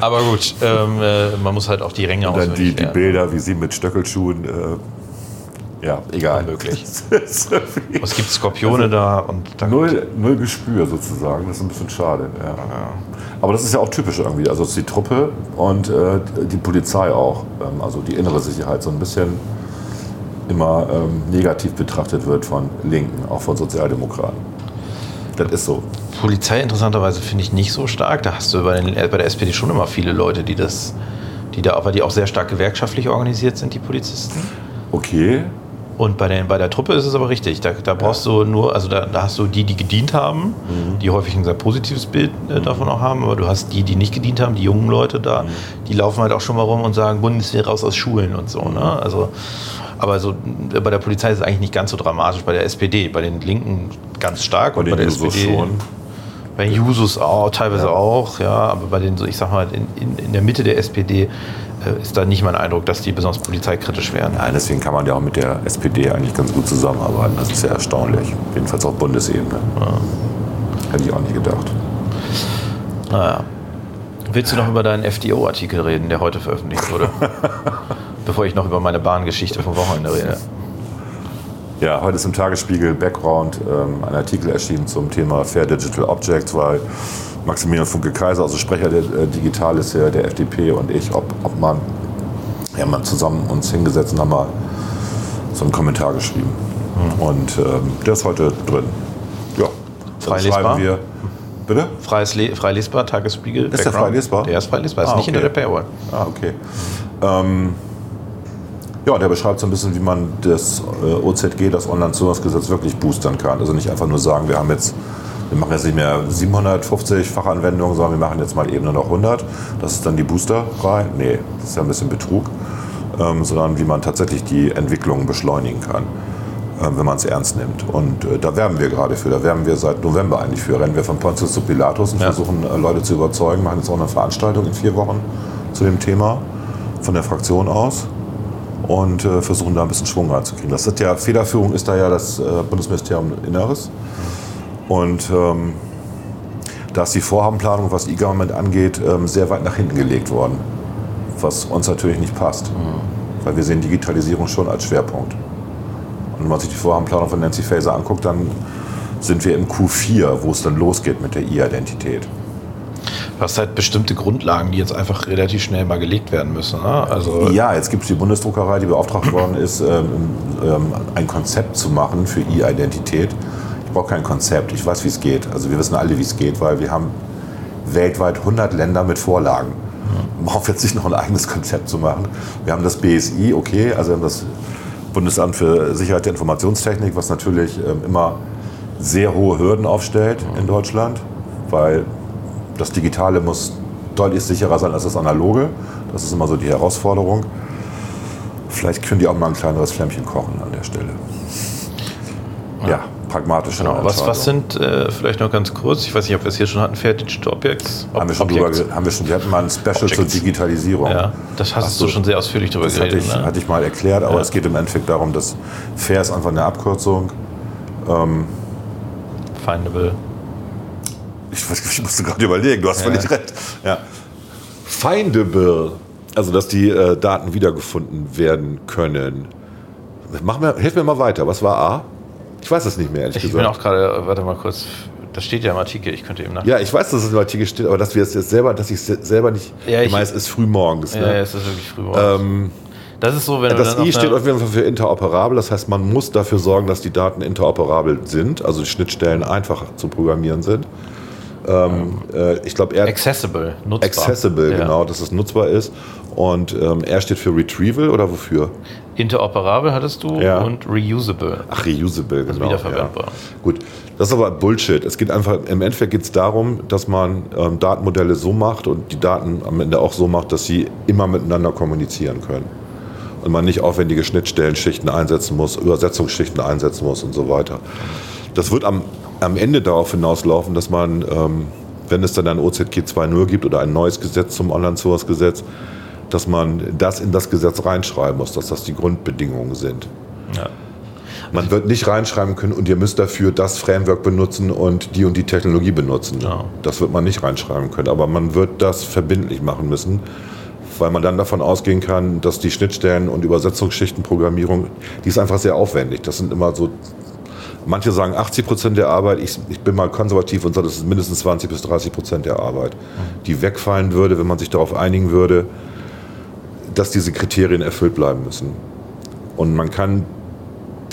Aber gut, ähm, äh, man muss halt auch die Ränge Und dann die, die. Bilder, wie sie mit Stöckelschuhen. Äh, ja, egal. Irgendwie Es gibt Skorpione da und da null, null Gespür sozusagen. Das ist ein bisschen schade. Ja. Aber das ist ja auch typisch irgendwie. Also es ist die Truppe und äh, die Polizei auch. Ähm, also die innere Sicherheit so ein bisschen immer ähm, negativ betrachtet wird von Linken, auch von Sozialdemokraten. Das ist so. Polizei interessanterweise finde ich nicht so stark. Da hast du bei, den, bei der SPD schon immer viele Leute, die das, die da, aber die auch sehr stark gewerkschaftlich organisiert sind, die Polizisten. Okay. Und bei, den, bei der Truppe ist es aber richtig. Da, da brauchst du nur, also da, da hast du die, die gedient haben, die häufig ein sehr positives Bild äh, davon auch haben, aber du hast die, die nicht gedient haben, die jungen Leute da, die laufen halt auch schon mal rum und sagen, Bundeswehr raus aus Schulen und so. Ne? Also, aber so, äh, bei der Polizei ist es eigentlich nicht ganz so dramatisch, bei der SPD, bei den Linken ganz stark Bei und bei der SPD schon. Bei Jusos auch, teilweise auch, ja, aber bei den, so ich sag mal, in, in, in der Mitte der SPD äh, ist da nicht mein Eindruck, dass die besonders polizeikritisch wären. Ja, deswegen kann man ja auch mit der SPD eigentlich ganz gut zusammenarbeiten. Das ist ja erstaunlich. Jedenfalls auf Bundesebene. Hätte ich auch nicht gedacht. Naja. Willst du noch über deinen FDO-Artikel reden, der heute veröffentlicht wurde? Bevor ich noch über meine Bahngeschichte vom Wochenende rede. Ja, heute ist im Tagesspiegel Background ähm, ein Artikel erschienen zum Thema Fair Digital Objects, weil Maximilian Funke-Kaiser, also Sprecher der äh, Digitalis der, der FDP und ich, ob, ob man, ja, man zusammen uns hingesetzt und haben mal so einen Kommentar geschrieben. Und ähm, der ist heute drin. Ja, da Frei lesbar? schreiben wir. Bitte? Freies Le frei lesbar, Tagesspiegel. Ist der Background. frei lesbar? Der ist frei lesbar, ist Ah, nicht okay. hinter der Paywall. Ah, okay. Ähm, ja, der beschreibt so ein bisschen, wie man das äh, OZG, das Onlinezugangsgesetz, wirklich boostern kann. Also nicht einfach nur sagen, wir haben jetzt, wir machen jetzt nicht mehr 750 Fachanwendungen, sondern wir machen jetzt mal eben nur noch 100. Das ist dann die Boosterei. Nee, das ist ja ein bisschen Betrug. Ähm, sondern wie man tatsächlich die Entwicklung beschleunigen kann, ähm, wenn man es ernst nimmt. Und äh, da werben wir gerade für. Da werben wir seit November eigentlich für. Rennen wir von Pontius zu Pilatus und Ja. versuchen äh, Leute zu überzeugen. Machen jetzt auch eine Veranstaltung in vier Wochen zu dem Thema von der Fraktion aus und äh, versuchen da ein bisschen Schwung reinzukriegen. Das ist ja, Federführung ist da ja das äh, Bundesministerium Inneres. Und ähm, da ist die Vorhabenplanung, was E-Government angeht, ähm, sehr weit nach hinten gelegt worden. Was uns natürlich nicht passt. Weil wir sehen Digitalisierung schon als Schwerpunkt. Und wenn man sich die Vorhabenplanung von Nancy Faeser anguckt, dann sind wir im Q4, wo es dann losgeht mit der E-Identität. Hast halt bestimmte Grundlagen, die jetzt einfach relativ schnell mal gelegt werden müssen. Ne? Also Ja, jetzt gibt es die Bundesdruckerei, die beauftragt worden ist, ähm, ähm, ein Konzept zu machen für E-Identität. Ich brauche kein Konzept, ich weiß, wie es geht. Also wir wissen alle, wie es geht, weil wir haben weltweit 100 Länder mit Vorlagen. Man braucht jetzt nicht noch ein eigenes Konzept zu machen. Wir haben das BSI, okay, also das Bundesamt für Sicherheit der Informationstechnik, was natürlich ähm, immer sehr hohe Hürden aufstellt in Deutschland, weil das Digitale muss deutlich sicherer sein als das Analoge. Das ist immer so die Herausforderung. Vielleicht können die auch mal ein kleineres Flämmchen kochen an der Stelle. Ja, pragmatische Genau. Was, was sind, äh, vielleicht noch ganz kurz, ich weiß nicht, ob wir es hier schon hatten, Fair Digital Objects? Ob- haben wir schon drüber, Objects. haben wir schon, wir hatten mal ein Special zur Objects. Digitalisierung. Ja, das hast so. du schon sehr ausführlich drüber Das hatte geredet. ich, ne? hatte ich mal erklärt, aber Ja. es geht im Endeffekt darum, dass Fair ist einfach eine Abkürzung. Findable. Ich, weiß, ich musste gerade überlegen, du hast Ja. völlig recht. Ja. Findable, also dass die äh, Daten wiedergefunden werden können. Mach mir, hilf mir mal weiter. Was war A? Ich weiß es nicht mehr, ehrlich Ich bin gesagt. auch gerade, warte mal kurz, das steht ja im Artikel, ich könnte eben nach. ja, ich weiß, dass es im Artikel steht, aber dass wir es jetzt selber, dass ich es selber nicht. Ja, ich- ich meine, es ist früh morgens. Ja, Ne? ja, es ist wirklich früh morgens. Ähm, Das ist so, wenn Das I steht auf jeden Fall für interoperabel. Das heißt, man muss dafür sorgen, dass die Daten interoperabel sind, also die Schnittstellen einfach zu programmieren sind. Ähm, äh, ich glaube, er Accessible, nutzbar. accessible, Ja. genau, dass es nutzbar ist. Und ähm, R steht für Retrieval oder wofür? Interoperabel hattest du Ja. und reusable. Ach, reusable, genau. wiederverwendbar. Ja. Gut, das ist aber Bullshit. Es geht einfach, im Endeffekt geht es darum, dass man ähm, Datenmodelle so macht und die Daten am Ende auch so macht, dass sie immer miteinander kommunizieren können. Und man nicht aufwendige Schnittstellenschichten einsetzen muss, Übersetzungsschichten einsetzen muss und so weiter. Das wird am, am Ende darauf hinauslaufen, dass man, ähm, wenn es dann ein OZG 2.0 gibt oder ein neues Gesetz zum Online-Source-Gesetz, dass man das in das Gesetz reinschreiben muss, dass das die Grundbedingungen sind. Ja. Man wird nicht reinschreiben können und ihr müsst dafür das Framework benutzen und die und die Technologie benutzen. Ja. Das wird man nicht reinschreiben können, aber man wird das verbindlich machen müssen, weil man dann davon ausgehen kann, dass die Schnittstellen und Übersetzungsschichtenprogrammierung, die ist einfach sehr aufwendig. Das sind immer so, manche sagen 80 Prozent der Arbeit, ich, ich bin mal konservativ und sage, das ist mindestens 20 bis 30 Prozent der Arbeit, die wegfallen würde, wenn man sich darauf einigen würde, dass diese Kriterien erfüllt bleiben müssen. Und man kann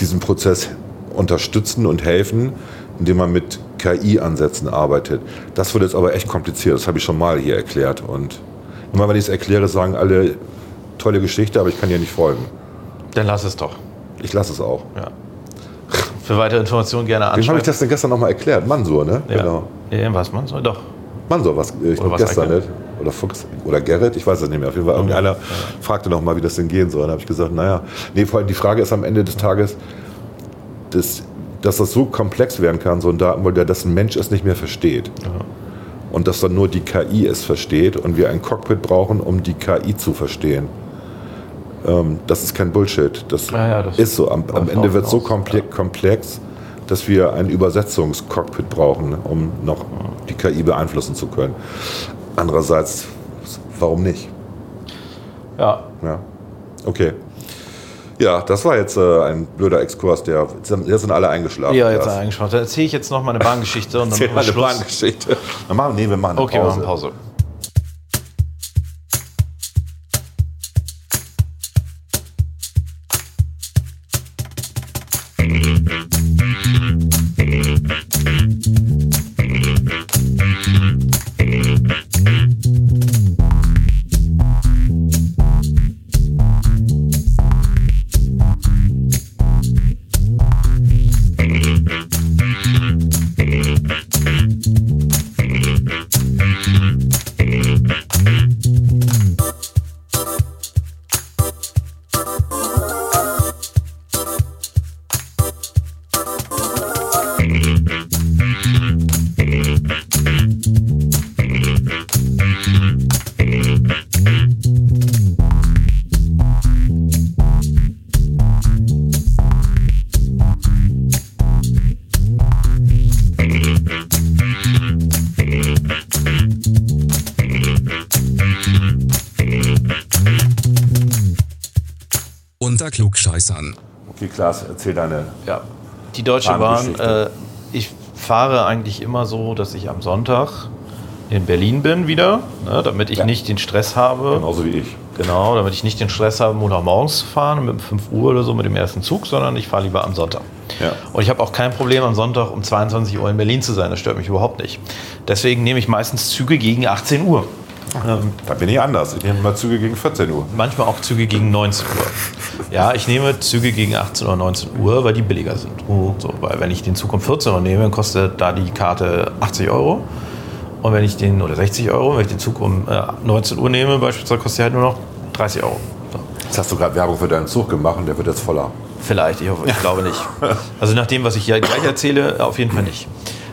diesen Prozess unterstützen und helfen, indem man mit KI-Ansätzen arbeitet. Das wird jetzt aber echt kompliziert, das habe ich schon mal hier erklärt. Und immer wenn ich es erkläre, sagen alle, tolle Geschichte, aber ich kann dir nicht folgen. Dann lass es doch. Ich lasse es auch. Ja. Für weitere Informationen gerne Wem habe ich das denn gestern nochmal erklärt? Mansur, ne? Ja. Genau. Ja, was man soll doch. Mansur, was, ich glaube was gestern nicht. Oder Fuchs oder Gerrit, ich weiß es nicht mehr. Auf jeden Fall, irgendeiner fragte noch mal, wie das denn gehen soll. Dann habe ich gesagt, naja, nee, vor allem die Frage ist am Ende des Tages, dass, dass das so komplex werden kann, so ein Datenmodell, dass ein Mensch es nicht mehr versteht. Und dass dann nur die KI es versteht und wir ein Cockpit brauchen, um die KI zu verstehen. Ähm, das ist kein Bullshit. Das, Ja, ja, das ist so. Am, am Ende wird so hinaus, komple komplex, dass wir ein Übersetzungscockpit brauchen, um noch die KI beeinflussen zu können. Andererseits, warum nicht? Ja. Ja. Okay. Ja, das war jetzt äh, ein blöder Exkurs, der jetzt sind alle eingeschlafen. Ja, jetzt Das- eingeschaut. Dann erzähle ich jetzt noch mal eine Bahngeschichte und dann machen mal wir eine Schluss. Bahngeschichte. Dann machen, nee, wir machen eine Okay, wir Pause. machen Pause. Klaas, erzähl deine. Ja. Die Deutsche Bahn, äh, ich fahre eigentlich immer so, dass ich am Sonntag in Berlin bin wieder, ne, damit ich Ja. nicht den Stress habe. Genauso wie ich. Genau, damit ich nicht den Stress habe, Montagmorgens zu fahren mit 5 Uhr oder so mit dem ersten Zug, sondern ich fahre lieber am Sonntag. Ja. Und ich habe auch kein Problem, am Sonntag um 22 Uhr in Berlin zu sein. Das stört mich überhaupt nicht. Deswegen nehme ich meistens Züge gegen 18 Uhr. Ähm, Da bin ich anders. Ich nehme mal Züge gegen 14 Uhr. manchmal auch Züge gegen 19 Uhr. Ja, ich nehme Züge gegen 18 oder 19 Uhr, weil die billiger sind. So, weil wenn ich den Zug um 14 Uhr nehme, kostet da die Karte 80 Euro. Und wenn ich den, oder 60 Euro, wenn ich den Zug um äh, 19 Uhr nehme, beispielsweise kostet er halt nur noch 30 Euro. So. Jetzt hast du gerade Werbung für deinen Zug gemacht und der wird jetzt voller. Vielleicht, ich, hoffe, ich glaube nicht. Also nach dem, was ich hier gleich erzähle, auf jeden Fall nicht.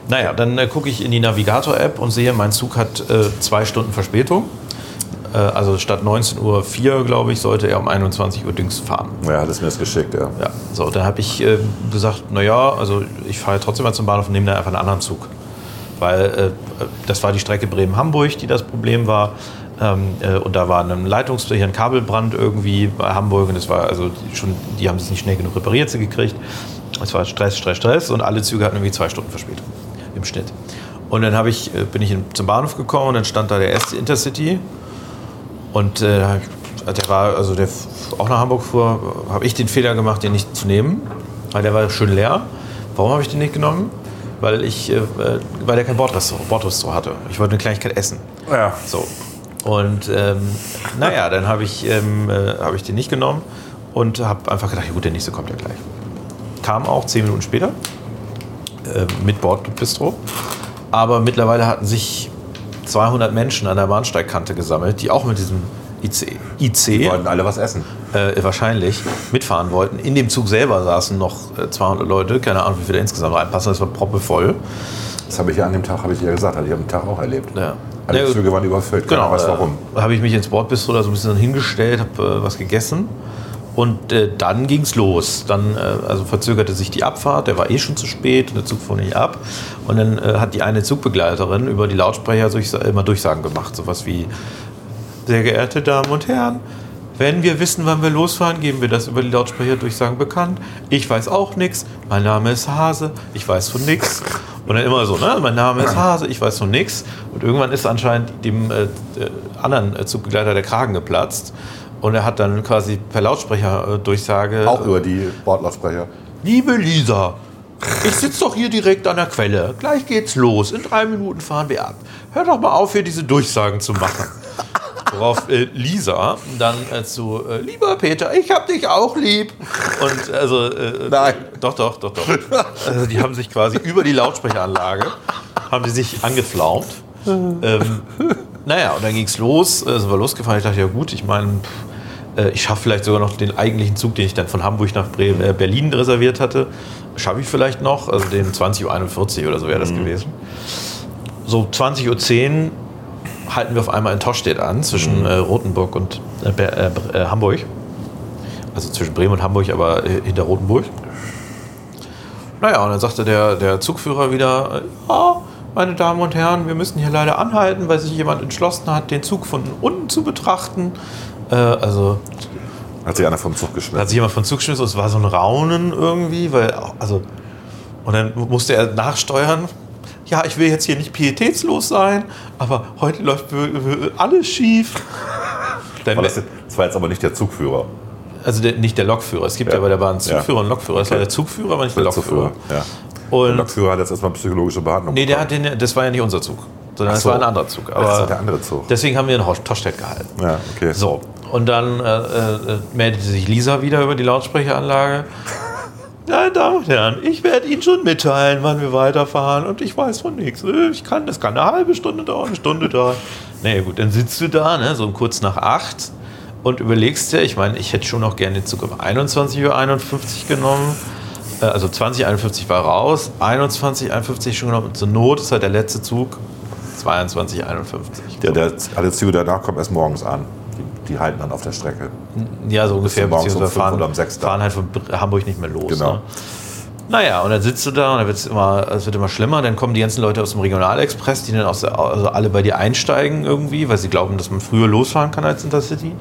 Naja, dann äh, gucke ich in die Navigator-App und sehe, mein Zug hat äh, zwei Stunden Verspätung. Äh, also statt 19.04 Uhr, glaube ich, sollte er um 21 Uhr Dings fahren. Ja, hat es mir das geschickt, ja. Ja, so, dann habe ich äh, gesagt, naja, also ich fahre trotzdem mal zum Bahnhof und nehme dann einfach einen anderen Zug. Weil äh, das war die Strecke Bremen-Hamburg, die das Problem war. Ähm, äh, und da war ein Leitungs-, hier ein Kabelbrand irgendwie bei Hamburg und das war also schon, die haben es nicht schnell genug repariert sie gekriegt. Es war Stress, Stress, Stress und alle Züge hatten irgendwie zwei Stunden Verspätung im Schnitt. Und dann ich, äh, bin ich zum Bahnhof gekommen und dann stand da der erste Intercity und äh, der war, also der auch nach Hamburg fuhr, habe ich den Fehler gemacht, den nicht zu nehmen, weil der war schön leer. Warum habe ich den nicht genommen? Weil ich, äh, äh, weil der kein Bordrestaurant, Bordrestaurant hatte. Ich wollte eine Kleinigkeit essen. Ja. So. Und ähm, naja, dann habe ich, ähm, äh, hab ich den nicht genommen und habe einfach gedacht, ja gut, der nächste kommt ja gleich. Kam auch zehn Minuten später äh, mit Bordbistro. Aber mittlerweile hatten sich 200 Menschen an der Bahnsteigkante gesammelt, die auch mit diesem IC, Die IC wollten alle was essen. äh, wahrscheinlich mitfahren wollten. In dem Zug selber saßen noch äh, 200 Leute, keine Ahnung, wie viele insgesamt reinpassen, das war proppevoll. Das habe ich ja an dem Tag, habe ich ja gesagt, hatte ich am Tag auch erlebt. Ja. Alle Ja, Züge waren überfüllt, keiner weiß warum. Äh, habe ich mich ins Bordbistro da so ein bisschen hingestellt, habe äh, was gegessen. Und äh, dann ging es los. Dann äh, also verzögerte sich die Abfahrt, der war eh schon zu spät der Zug fuhr nicht ab. Und dann äh, hat die eine Zugbegleiterin über die Lautsprecher ich, immer Durchsagen gemacht. Sowas wie, sehr geehrte Damen und Herren, wenn wir wissen, wann wir losfahren, geben wir das über die Lautsprecher Durchsagen bekannt. Ich weiß auch nichts. Mein Name ist Hase. Ich weiß von nichts. Und dann immer so, ne? Mein Name ist Hase. Ich weiß von nichts. Und irgendwann ist anscheinend dem äh, äh, anderen äh, Zugbegleiter der Kragen geplatzt. Und er hat dann quasi per Lautsprecher äh, Durchsage. Auch über die Bordlautsprecher. Liebe Lisa, ich sitze doch hier direkt an der Quelle. Gleich geht's los. In drei Minuten fahren wir ab. Hör doch mal auf, hier diese Durchsagen zu machen. Worauf äh, Lisa dann äh, zu, äh, lieber Peter, ich hab dich auch lieb. Und also, äh, Nein. Doch, doch, doch, doch. Also die haben sich quasi über die Lautsprecheranlage, haben die sich angeflaumt. ähm, naja, und dann ging's los, äh, sind wir losgefahren. Ich dachte, ja gut, ich meine, pff, ich schaffe vielleicht sogar noch den eigentlichen Zug, den ich dann von Hamburg nach Bre äh, Berlin reserviert hatte. Schaffe ich vielleicht noch, also den 20.41 Uhr oder so wäre das gewesen. So 20.10 Uhr halten wir auf einmal in Toschstedt an, zwischen äh, Rothenburg und äh, äh, äh, Hamburg. Also zwischen Bremen und Hamburg, aber äh, hinter Rothenburg. Naja, und dann sagte der, der Zugführer wieder, äh, ja, meine Damen und Herren, wir müssen hier leider anhalten, weil sich jemand entschlossen hat, den Zug von unten zu betrachten. Äh, also Hat sich einer vom Zug da hat geschmissen. sich jemand von Zug geschmissen und es war so ein Raunen irgendwie, weil, also, und dann musste er nachsteuern. Ja, ich will jetzt hier nicht pietätslos sein, aber heute läuft alles schief. Dann, War das, das war jetzt aber nicht der Zugführer. also der, nicht der Lokführer. Es gibt ja, Ja. bei der Bahn Zugführer Ja. und Lokführer. Das war der Zugführer, aber nicht der Lokführer. Ja. Der Und Lokführer hat jetzt erstmal psychologische Behandlung. nee, der hat den, das war ja nicht unser Zug, sondern Ach das so. war ein anderer Zug. Ach, das Aber war der andere Zug. deswegen haben wir in Toschstedt gehalten. Ja, okay. So, und dann äh, äh, meldete sich Lisa wieder über die Lautsprecheranlage. Meine Damen und Herren, ich werde Ihnen schon mitteilen, wann wir weiterfahren und ich weiß von nichts. Ich kann, das kann eine halbe Stunde dauern, eine Stunde dauern. Naja gut, dann sitzt du da, ne, so um kurz nach acht und überlegst dir, ich meine, ich hätte schon noch gerne den Zug um 21.51 Uhr genommen. Äh, Also 2051 war raus, 2151 schon genommen und zur Not ist halt der letzte Zug 2251. Der, der, alle Züge danach kommen erst morgens an. Die, halten dann auf der Strecke. Ja, so ungefähr, um beziehungsweise fünf fahren, oder um sechs fahren halt von Hamburg nicht mehr los. Genau. Ne? Naja, und dann sitzt du da und dann wird's immer, es wird immer schlimmer. Dann kommen die ganzen Leute aus dem Regionalexpress, die dann aus der, also alle bei dir einsteigen irgendwie, weil sie glauben, dass man früher losfahren kann als Intercity.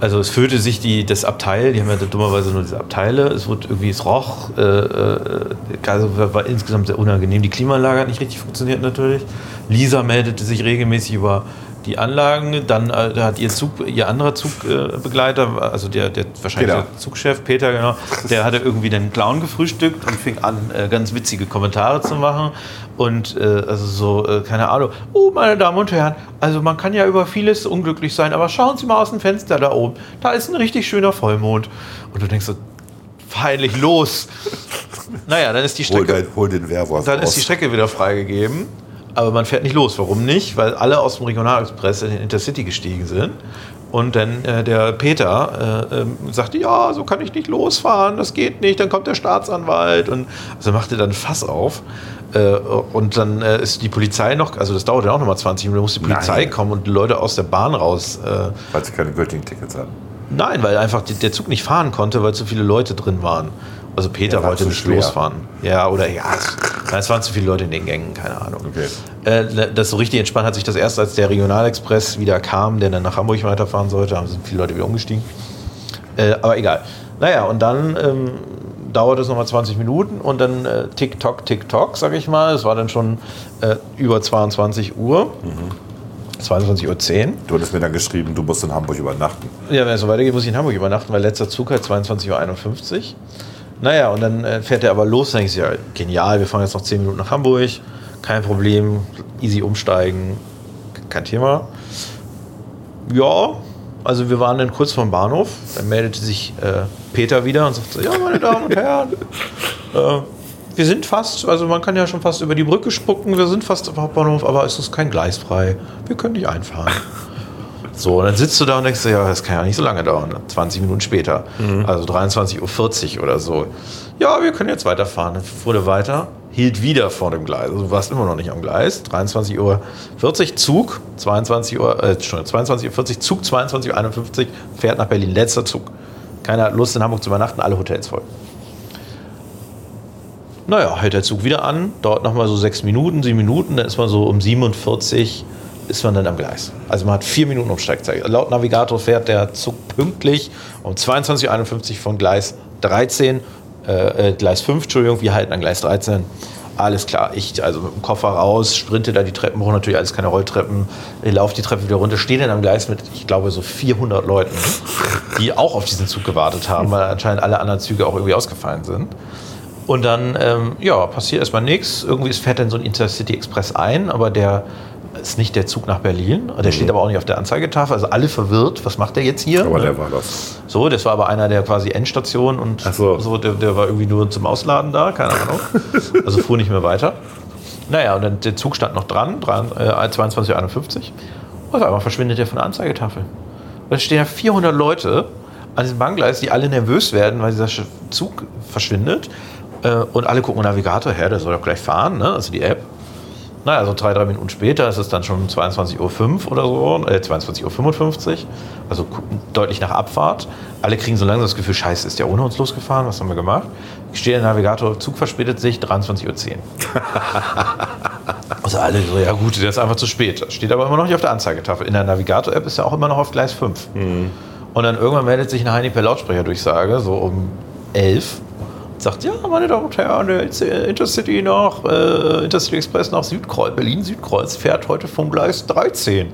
Also es füllte sich die, das Abteil, die haben ja dummerweise nur diese Abteile, es wurde irgendwie, es roch, äh, äh, also war insgesamt sehr unangenehm. Die Klimaanlage hat nicht richtig funktioniert natürlich. Lisa meldete sich regelmäßig über die Anlagen. Dann äh, hat ihr, Zug, ihr anderer Zugbegleiter, also der, der wahrscheinlich Peter. der Zugchef, Peter, genau, der hatte irgendwie den Clown gefrühstückt und fing an, äh, ganz witzige Kommentare zu machen. Und äh, also so, äh, keine Ahnung, oh, meine Damen und Herren, also man kann ja über vieles unglücklich sein, aber schauen Sie mal aus dem Fenster da oben. Da ist ein richtig schöner Vollmond. Und du denkst so, feierlich los. naja, dann ist die Hol, Strecke. dein, hol den Werwolf Dann ist raus. die Strecke wieder freigegeben. Aber man fährt nicht los. Warum nicht? Weil alle aus dem Regionalexpress in den Intercity gestiegen sind. Und dann äh, der Peter äh, ähm, sagte, ja, so kann ich nicht losfahren, das geht nicht, dann kommt der Staatsanwalt. Und also machte dann Fass auf. Äh, und dann äh, ist die Polizei noch, also das dauerte auch nochmal 20 Minuten, muss die Polizei Nein. kommen und die Leute aus der Bahn raus. Äh, Weil sie keine gültigen Tickets hatten. nein, weil einfach die, der Zug nicht fahren konnte, weil zu viele Leute drin waren. Also Peter wollte nicht schwer. losfahren. Ja, oder ja, es, nein, es waren zu viele Leute in den Gängen, keine Ahnung. Okay. Äh, das so richtig entspannt hat sich das erst, als der Regionalexpress wieder kam, der dann nach Hamburg weiterfahren sollte, haben sind viele Leute wieder umgestiegen. Äh, aber egal. Naja, und dann ähm, dauert es nochmal 20 Minuten und dann äh, Tick-Tock, Tick-Tock, sag ich mal. Es war dann schon äh, über 22 Uhr. 22.10 Uhr. Du hattest mir dann geschrieben, du musst in Hamburg übernachten. Ja, wenn es so weitergeht, muss ich in Hamburg übernachten, weil letzter Zug halt 22.51 Uhr. Naja, und dann äh, fährt er aber los. Dann denke ich, ja, genial, wir fahren jetzt noch 10 Minuten nach Hamburg. Kein Problem, easy umsteigen, kein Thema. Ja, also wir waren dann kurz vom Bahnhof. Dann meldete sich äh, Peter wieder und sagte, ja, meine Damen und Herren, äh, wir sind fast, also man kann ja schon fast über die Brücke spucken, wir sind fast am Hauptbahnhof, aber es ist kein Gleis frei. Wir können nicht einfahren. So, und dann sitzt du da und denkst ja, das kann ja nicht so lange dauern. 20 Minuten später. Also 23.40 Uhr oder so. Ja, wir können jetzt weiterfahren. Dann fuhr der weiter, hielt wieder vor dem Gleis. Also du warst immer noch nicht am Gleis. 23.40 Uhr Zug, 22 Uhr, äh, Entschuldigung, 22.40 Uhr Zug, 22.51 Uhr fährt nach Berlin. Letzter Zug. Keiner hat Lust in Hamburg zu übernachten, alle Hotels voll. Naja, hält der Zug wieder an, dauert nochmal so sechs Minuten, sieben Minuten, dann ist man so um 47 ist man dann am Gleis. Also man hat vier Minuten Umsteigzeit. Laut Navigator fährt der Zug pünktlich um 22.51 Uhr von Gleis 13, äh, äh, Gleis 5, Entschuldigung, wir halten an Gleis 13. Alles klar, ich also mit dem Koffer raus, sprinte da die Treppen hoch, natürlich alles keine Rolltreppen, laufe die Treppe wieder runter, stehe dann am Gleis mit, ich glaube, so 400 Leuten, die auch auf diesen Zug gewartet haben, weil anscheinend alle anderen Züge auch irgendwie ausgefallen sind. Und dann, ähm, ja, passiert erstmal nichts. Irgendwie fährt dann so ein Intercity Express ein, aber der ist nicht der Zug nach Berlin. Der steht aber auch nicht auf der Anzeigetafel. Also alle verwirrt, was macht der jetzt hier? Aber der war das. So, das war aber einer der quasi Endstation und Ach so. so der, der war irgendwie nur zum Ausladen da, keine Ahnung. Also fuhr nicht mehr weiter. Naja, und dann der Zug stand noch dran, dran äh, 22.51 Uhr. Und auf einmal verschwindet der von der Anzeigetafel. Und da stehen ja 400 Leute an diesem Bahngleis, die alle nervös werden, weil dieser Zug verschwindet. Äh, und alle gucken Navigator her, der soll doch gleich fahren, ne? also die App. Naja, also drei, drei Minuten später ist es dann schon 22.05 Uhr oder so, äh, 22.55 Uhr, also deutlich nach Abfahrt. Alle kriegen so langsam das Gefühl, scheiße, ist der ohne uns losgefahren, was haben wir gemacht? Ich stehe der Navigator, Zug verspätet sich, 23.10 Uhr. Also alle so, ja gut, der ist einfach zu spät. Das steht aber immer noch nicht auf der Anzeigetafel. In der Navigator-App ist er auch immer noch auf Gleis 5. Und dann irgendwann meldet sich eine Heini per Lautsprecherdurchsage, so um 11 und sagt, ja, meine Damen und Herren, der Intercity nach, äh, Intercity Express nach Südkreuz, Berlin-Südkreuz fährt heute vom Gleis 13.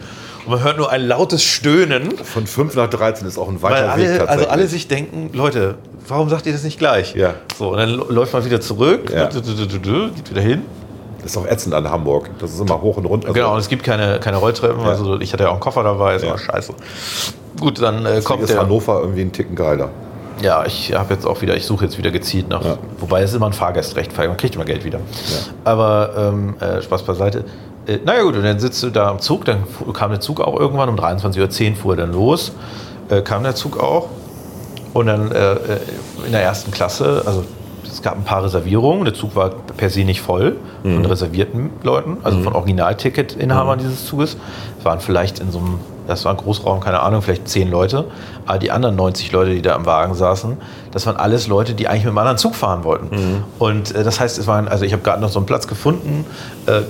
Und man hört nur ein lautes Stöhnen, Von 5 nach 13 ist auch ein weiter Weg alle, tatsächlich. also alle sich denken, Leute, warum sagt ihr das nicht gleich? Ja. So, und dann läuft man wieder zurück, Ja. geht wieder hin. Das ist auch ätzend an Hamburg. Das ist immer hoch und runter. Genau, und es gibt keine, keine Rolltreppen. Ja. Also ich hatte ja auch einen Koffer dabei, ist Ja. immer scheiße. Gut, dann äh, kommt ist der. Hannover irgendwie einen Ticken geiler. Ja, ich habe jetzt auch wieder, ich suche jetzt wieder gezielt nach. Ja. Wobei es immer ein Fahrgastrecht, man kriegt immer Geld wieder. Aber ähm, äh, Spaß beiseite. Äh, naja gut, und dann sitzt du da am Zug, dann kam der Zug auch irgendwann, um 23.10 Uhr fuhr er dann los, äh, kam der Zug auch. Und dann äh, äh, in der ersten Klasse, also es gab ein paar Reservierungen, der Zug war per se nicht voll von reservierten Leuten, also von Originalticket-Inhabern dieses Zuges. Es waren vielleicht in so einem, das war ein Großraum, keine Ahnung, vielleicht zehn Leute. Aber die anderen 90 Leute, die da am Wagen saßen, das waren alles Leute, die eigentlich mit einem anderen Zug fahren wollten. Und äh, das heißt, es waren, also ich habe gerade noch so einen Platz gefunden, äh, äh,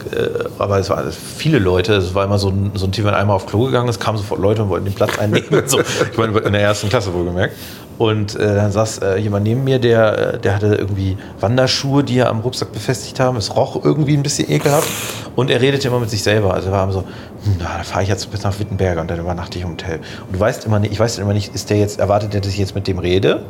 aber es waren viele Leute. Es war immer so ein, so ein Team, wenn einmal auf Klo gegangen ist, kamen sofort Leute und wollten den Platz einnicken. so. Ich meine, in der ersten Klasse wohlgemerkt. Und äh, dann saß äh, jemand neben mir, der, äh, der hatte irgendwie Wanderschuhe, die er am Rucksack befestigt haben. Es roch irgendwie ein bisschen ekelhaft. Und er redete immer mit sich selber. Also er war immer so, hm, na, da fahre ich jetzt bis nach Wittenberger und dann übernachte ich im Hotel. Und du weißt immer nicht, ich weiß immer nicht, ist der jetzt, erwartet der, dass ich jetzt mit dem rede?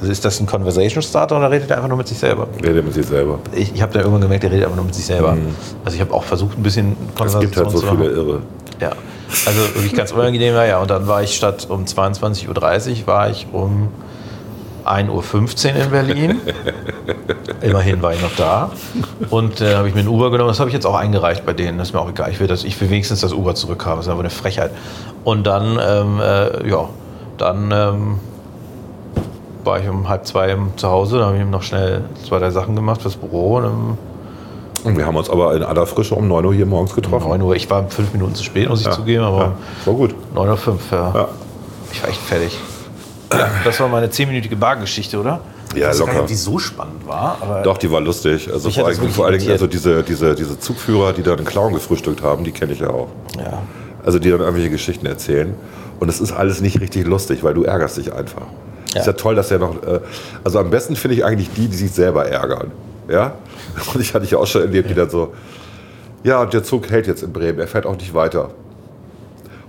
Also ist das ein Conversation Starter oder redet er einfach nur mit sich selber? Redet mit sich selber. Ich, ich habe da irgendwann gemerkt, der redet einfach nur mit sich selber. Also ich habe auch versucht, ein bisschen Es gibt halt so zu viele Irre. Ja, also wirklich ganz unangenehm war ja. Und dann war ich statt um 22.30 Uhr, war ich um 1.15 Uhr in Berlin. Immerhin war ich noch da. Und äh, habe ich mir ein Uber genommen. Das habe ich jetzt auch eingereicht bei denen. Das ist mir auch egal. Ich will, das, ich will wenigstens das Uber zurückhaben. Das ist aber eine Frechheit. Und dann, ähm, äh, ja, dann ähm, war ich um halb zwei zu Hause. Dann habe ich noch schnell zwei, drei Sachen gemacht fürs Büro. Und um Und wir haben uns aber in aller Frische um 9 Uhr hier morgens getroffen. 9 Uhr. Ich war fünf Minuten zu spät, muss ich Ja. zugeben. Aber Ja, war gut. 9.05 Uhr, ja. Ja. Ich war echt fertig. Das war meine zehnminütige Bargeschichte, oder? Ja, weiß gar nicht, locker. die so spannend war, Doch, die war lustig. Also vor wirklich vor allen Dingen also diese, diese, diese Zugführer, die da den Clown gefrühstückt haben, die kenne ich ja auch. Ja. Also die dann irgendwelche Geschichten erzählen. Und es ist alles nicht richtig lustig, weil du ärgerst dich einfach. Ja. Ist ja toll, dass er noch. Äh, also am besten finde ich eigentlich die, die sich selber ärgern. Ja? Und ich hatte ich ja auch schon erlebt, die dann so. Ja, und der Zug hält jetzt in Bremen, er fährt auch nicht weiter.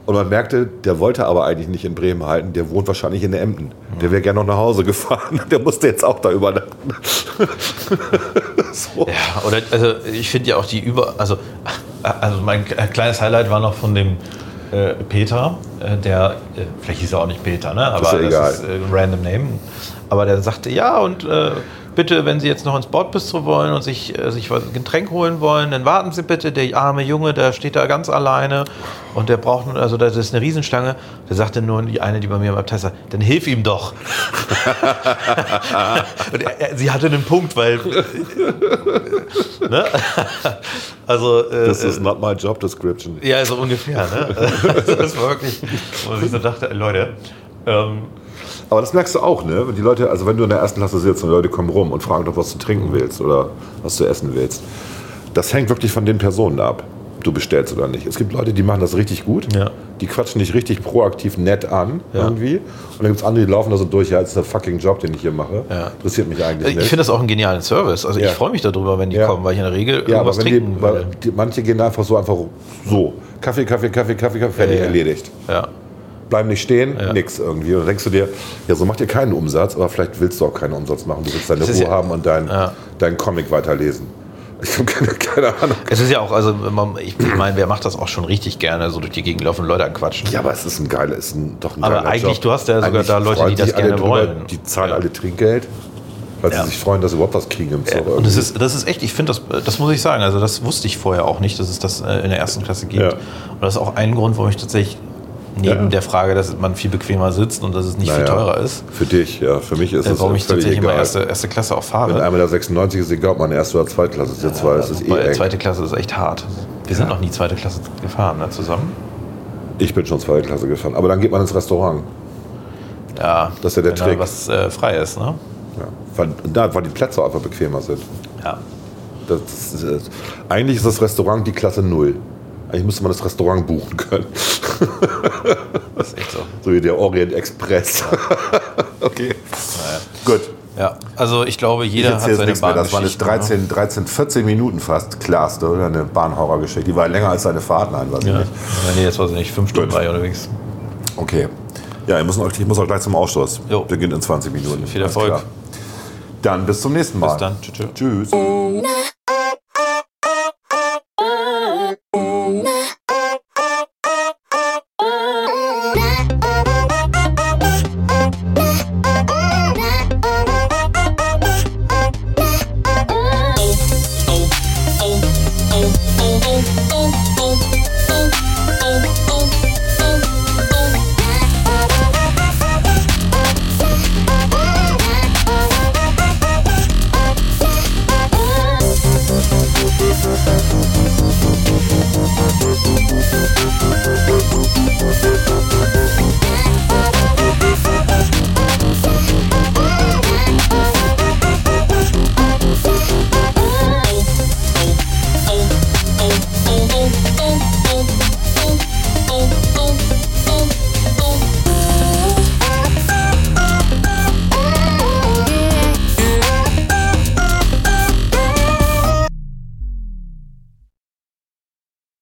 Und man merkte, der wollte aber eigentlich nicht in Bremen halten, der wohnt wahrscheinlich in Emden. Der wäre gerne noch nach Hause gefahren. Der musste jetzt auch da übernachten. so. Ja, oder also ich finde ja auch die über. Also, also mein kleines Highlight war noch von dem äh, Peter, äh, der, äh, vielleicht hieß er auch nicht Peter, ne? Aber Ist ja egal. ist äh, ein random Name. Aber der sagte, ja, und äh, bitte, wenn Sie jetzt noch ins Bordbistro wollen und sich, äh, sich was, ein Getränk holen wollen, dann warten Sie bitte. Der arme Junge, der steht da ganz alleine und der braucht, also das ist eine Riesenschlange. Der sagte nur die eine, die bei mir im Abteil sagt, dann hilf ihm doch. und er, er, sie hatte einen Punkt, weil ne? Also, äh, This is not my job description. ja, so ungefähr. Ne? Also das war wirklich, wo ich so dachte, Leute, ähm, Aber das merkst du auch, ne? Wenn die Leute, also wenn du in der ersten Klasse sitzt und die Leute kommen rum und fragen doch, was du trinken willst oder was du essen willst. Das hängt wirklich von den Personen ab, ob du bestellst oder nicht. Es gibt Leute, die machen das richtig gut. Ja. Die quatschen dich richtig proaktiv nett an Ja. irgendwie. Und dann gibt es andere, die laufen da so durch, ja, das ist der fucking Job, den ich hier mache. Ja. Interessiert mich eigentlich ich nicht. finde das auch einen genialen Service. Also ich freue mich darüber, wenn die kommen, weil ich in der Regel ja, aber irgendwas wenn die, trinken weil will. die, manche gehen einfach so einfach so. Kaffee, Kaffee, Kaffee, Kaffee, Kaffee, fertig, erledigt. Ja. Bleiben nicht stehen, Ja. nix irgendwie. Und dann denkst du dir, ja, so macht ihr keinen Umsatz, aber vielleicht willst du auch keinen Umsatz machen. Du willst deine Ruhe ja- haben und dein, Ja. deinen Comic weiterlesen. Ich habe keine, keine Ahnung. Es ist ja auch, also ich meine, wer macht das auch schon richtig gerne, so durch die Gegend laufen Leute anquatschen. Ja, aber es ist ein geiler, ist ein, doch ein Aber eigentlich, Job. du hast ja sogar da Leute, die das gerne drüber, wollen. Die zahlen Ja. alle Trinkgeld, weil Ja. sie sich freuen, dass sie überhaupt was kriegen im Zug. Und das ist, das ist echt, ich finde das, das muss ich sagen, also das wusste ich vorher auch nicht, dass es das äh, in der ersten Klasse gibt. Ja. Und das ist auch ein Grund, warum ich tatsächlich neben Ja. der Frage, dass man viel bequemer sitzt und dass es nicht viel Naja, teurer ist, Für dich, ja. Für mich ist äh, es warum ich tatsächlich immer erste, erste Klasse auch Wenn fahre. einmal der 96 ist, egal ob man erste oder zweite Klasse sitzt, weil es ist eh Weil eng. zweite Klasse ist echt hart. Wir sind noch nie zweite Klasse gefahren, ne, zusammen. Ich bin schon zweite Klasse gefahren. Aber dann geht man ins Restaurant. Ja, Das ist ja der wenn Trick. was äh, frei ist, ne? Ja. Weil, da, weil die Plätze einfach bequemer sind. Ja. Das ist, äh, eigentlich ist das Restaurant die Klasse Null. Eigentlich müsste man das Restaurant buchen können. Das ist echt so. So wie der Orient Express. okay. Gut. Ja, also ich glaube, Ich jeder hat erzähle jetzt seine nichts mehr. Das waren jetzt Bahngeschichten, ne? 13, 13, 14 Minuten fast. Klarste, oder? Eine Bahnhorrorgeschichte. Die war länger als seine Fahrt, nein, weiß ich Ja. nicht. Nee, jetzt weiß ich nicht, fünf Stunden war ich unterwegs. Okay. Ja, ich muss, noch, ich muss auch gleich zum Ausschluss. Jo. Beginnt in 20 Minuten. Viel Erfolg. Dann bis zum nächsten Mal. Bis dann. Tschüss. tschüss. Tschüss.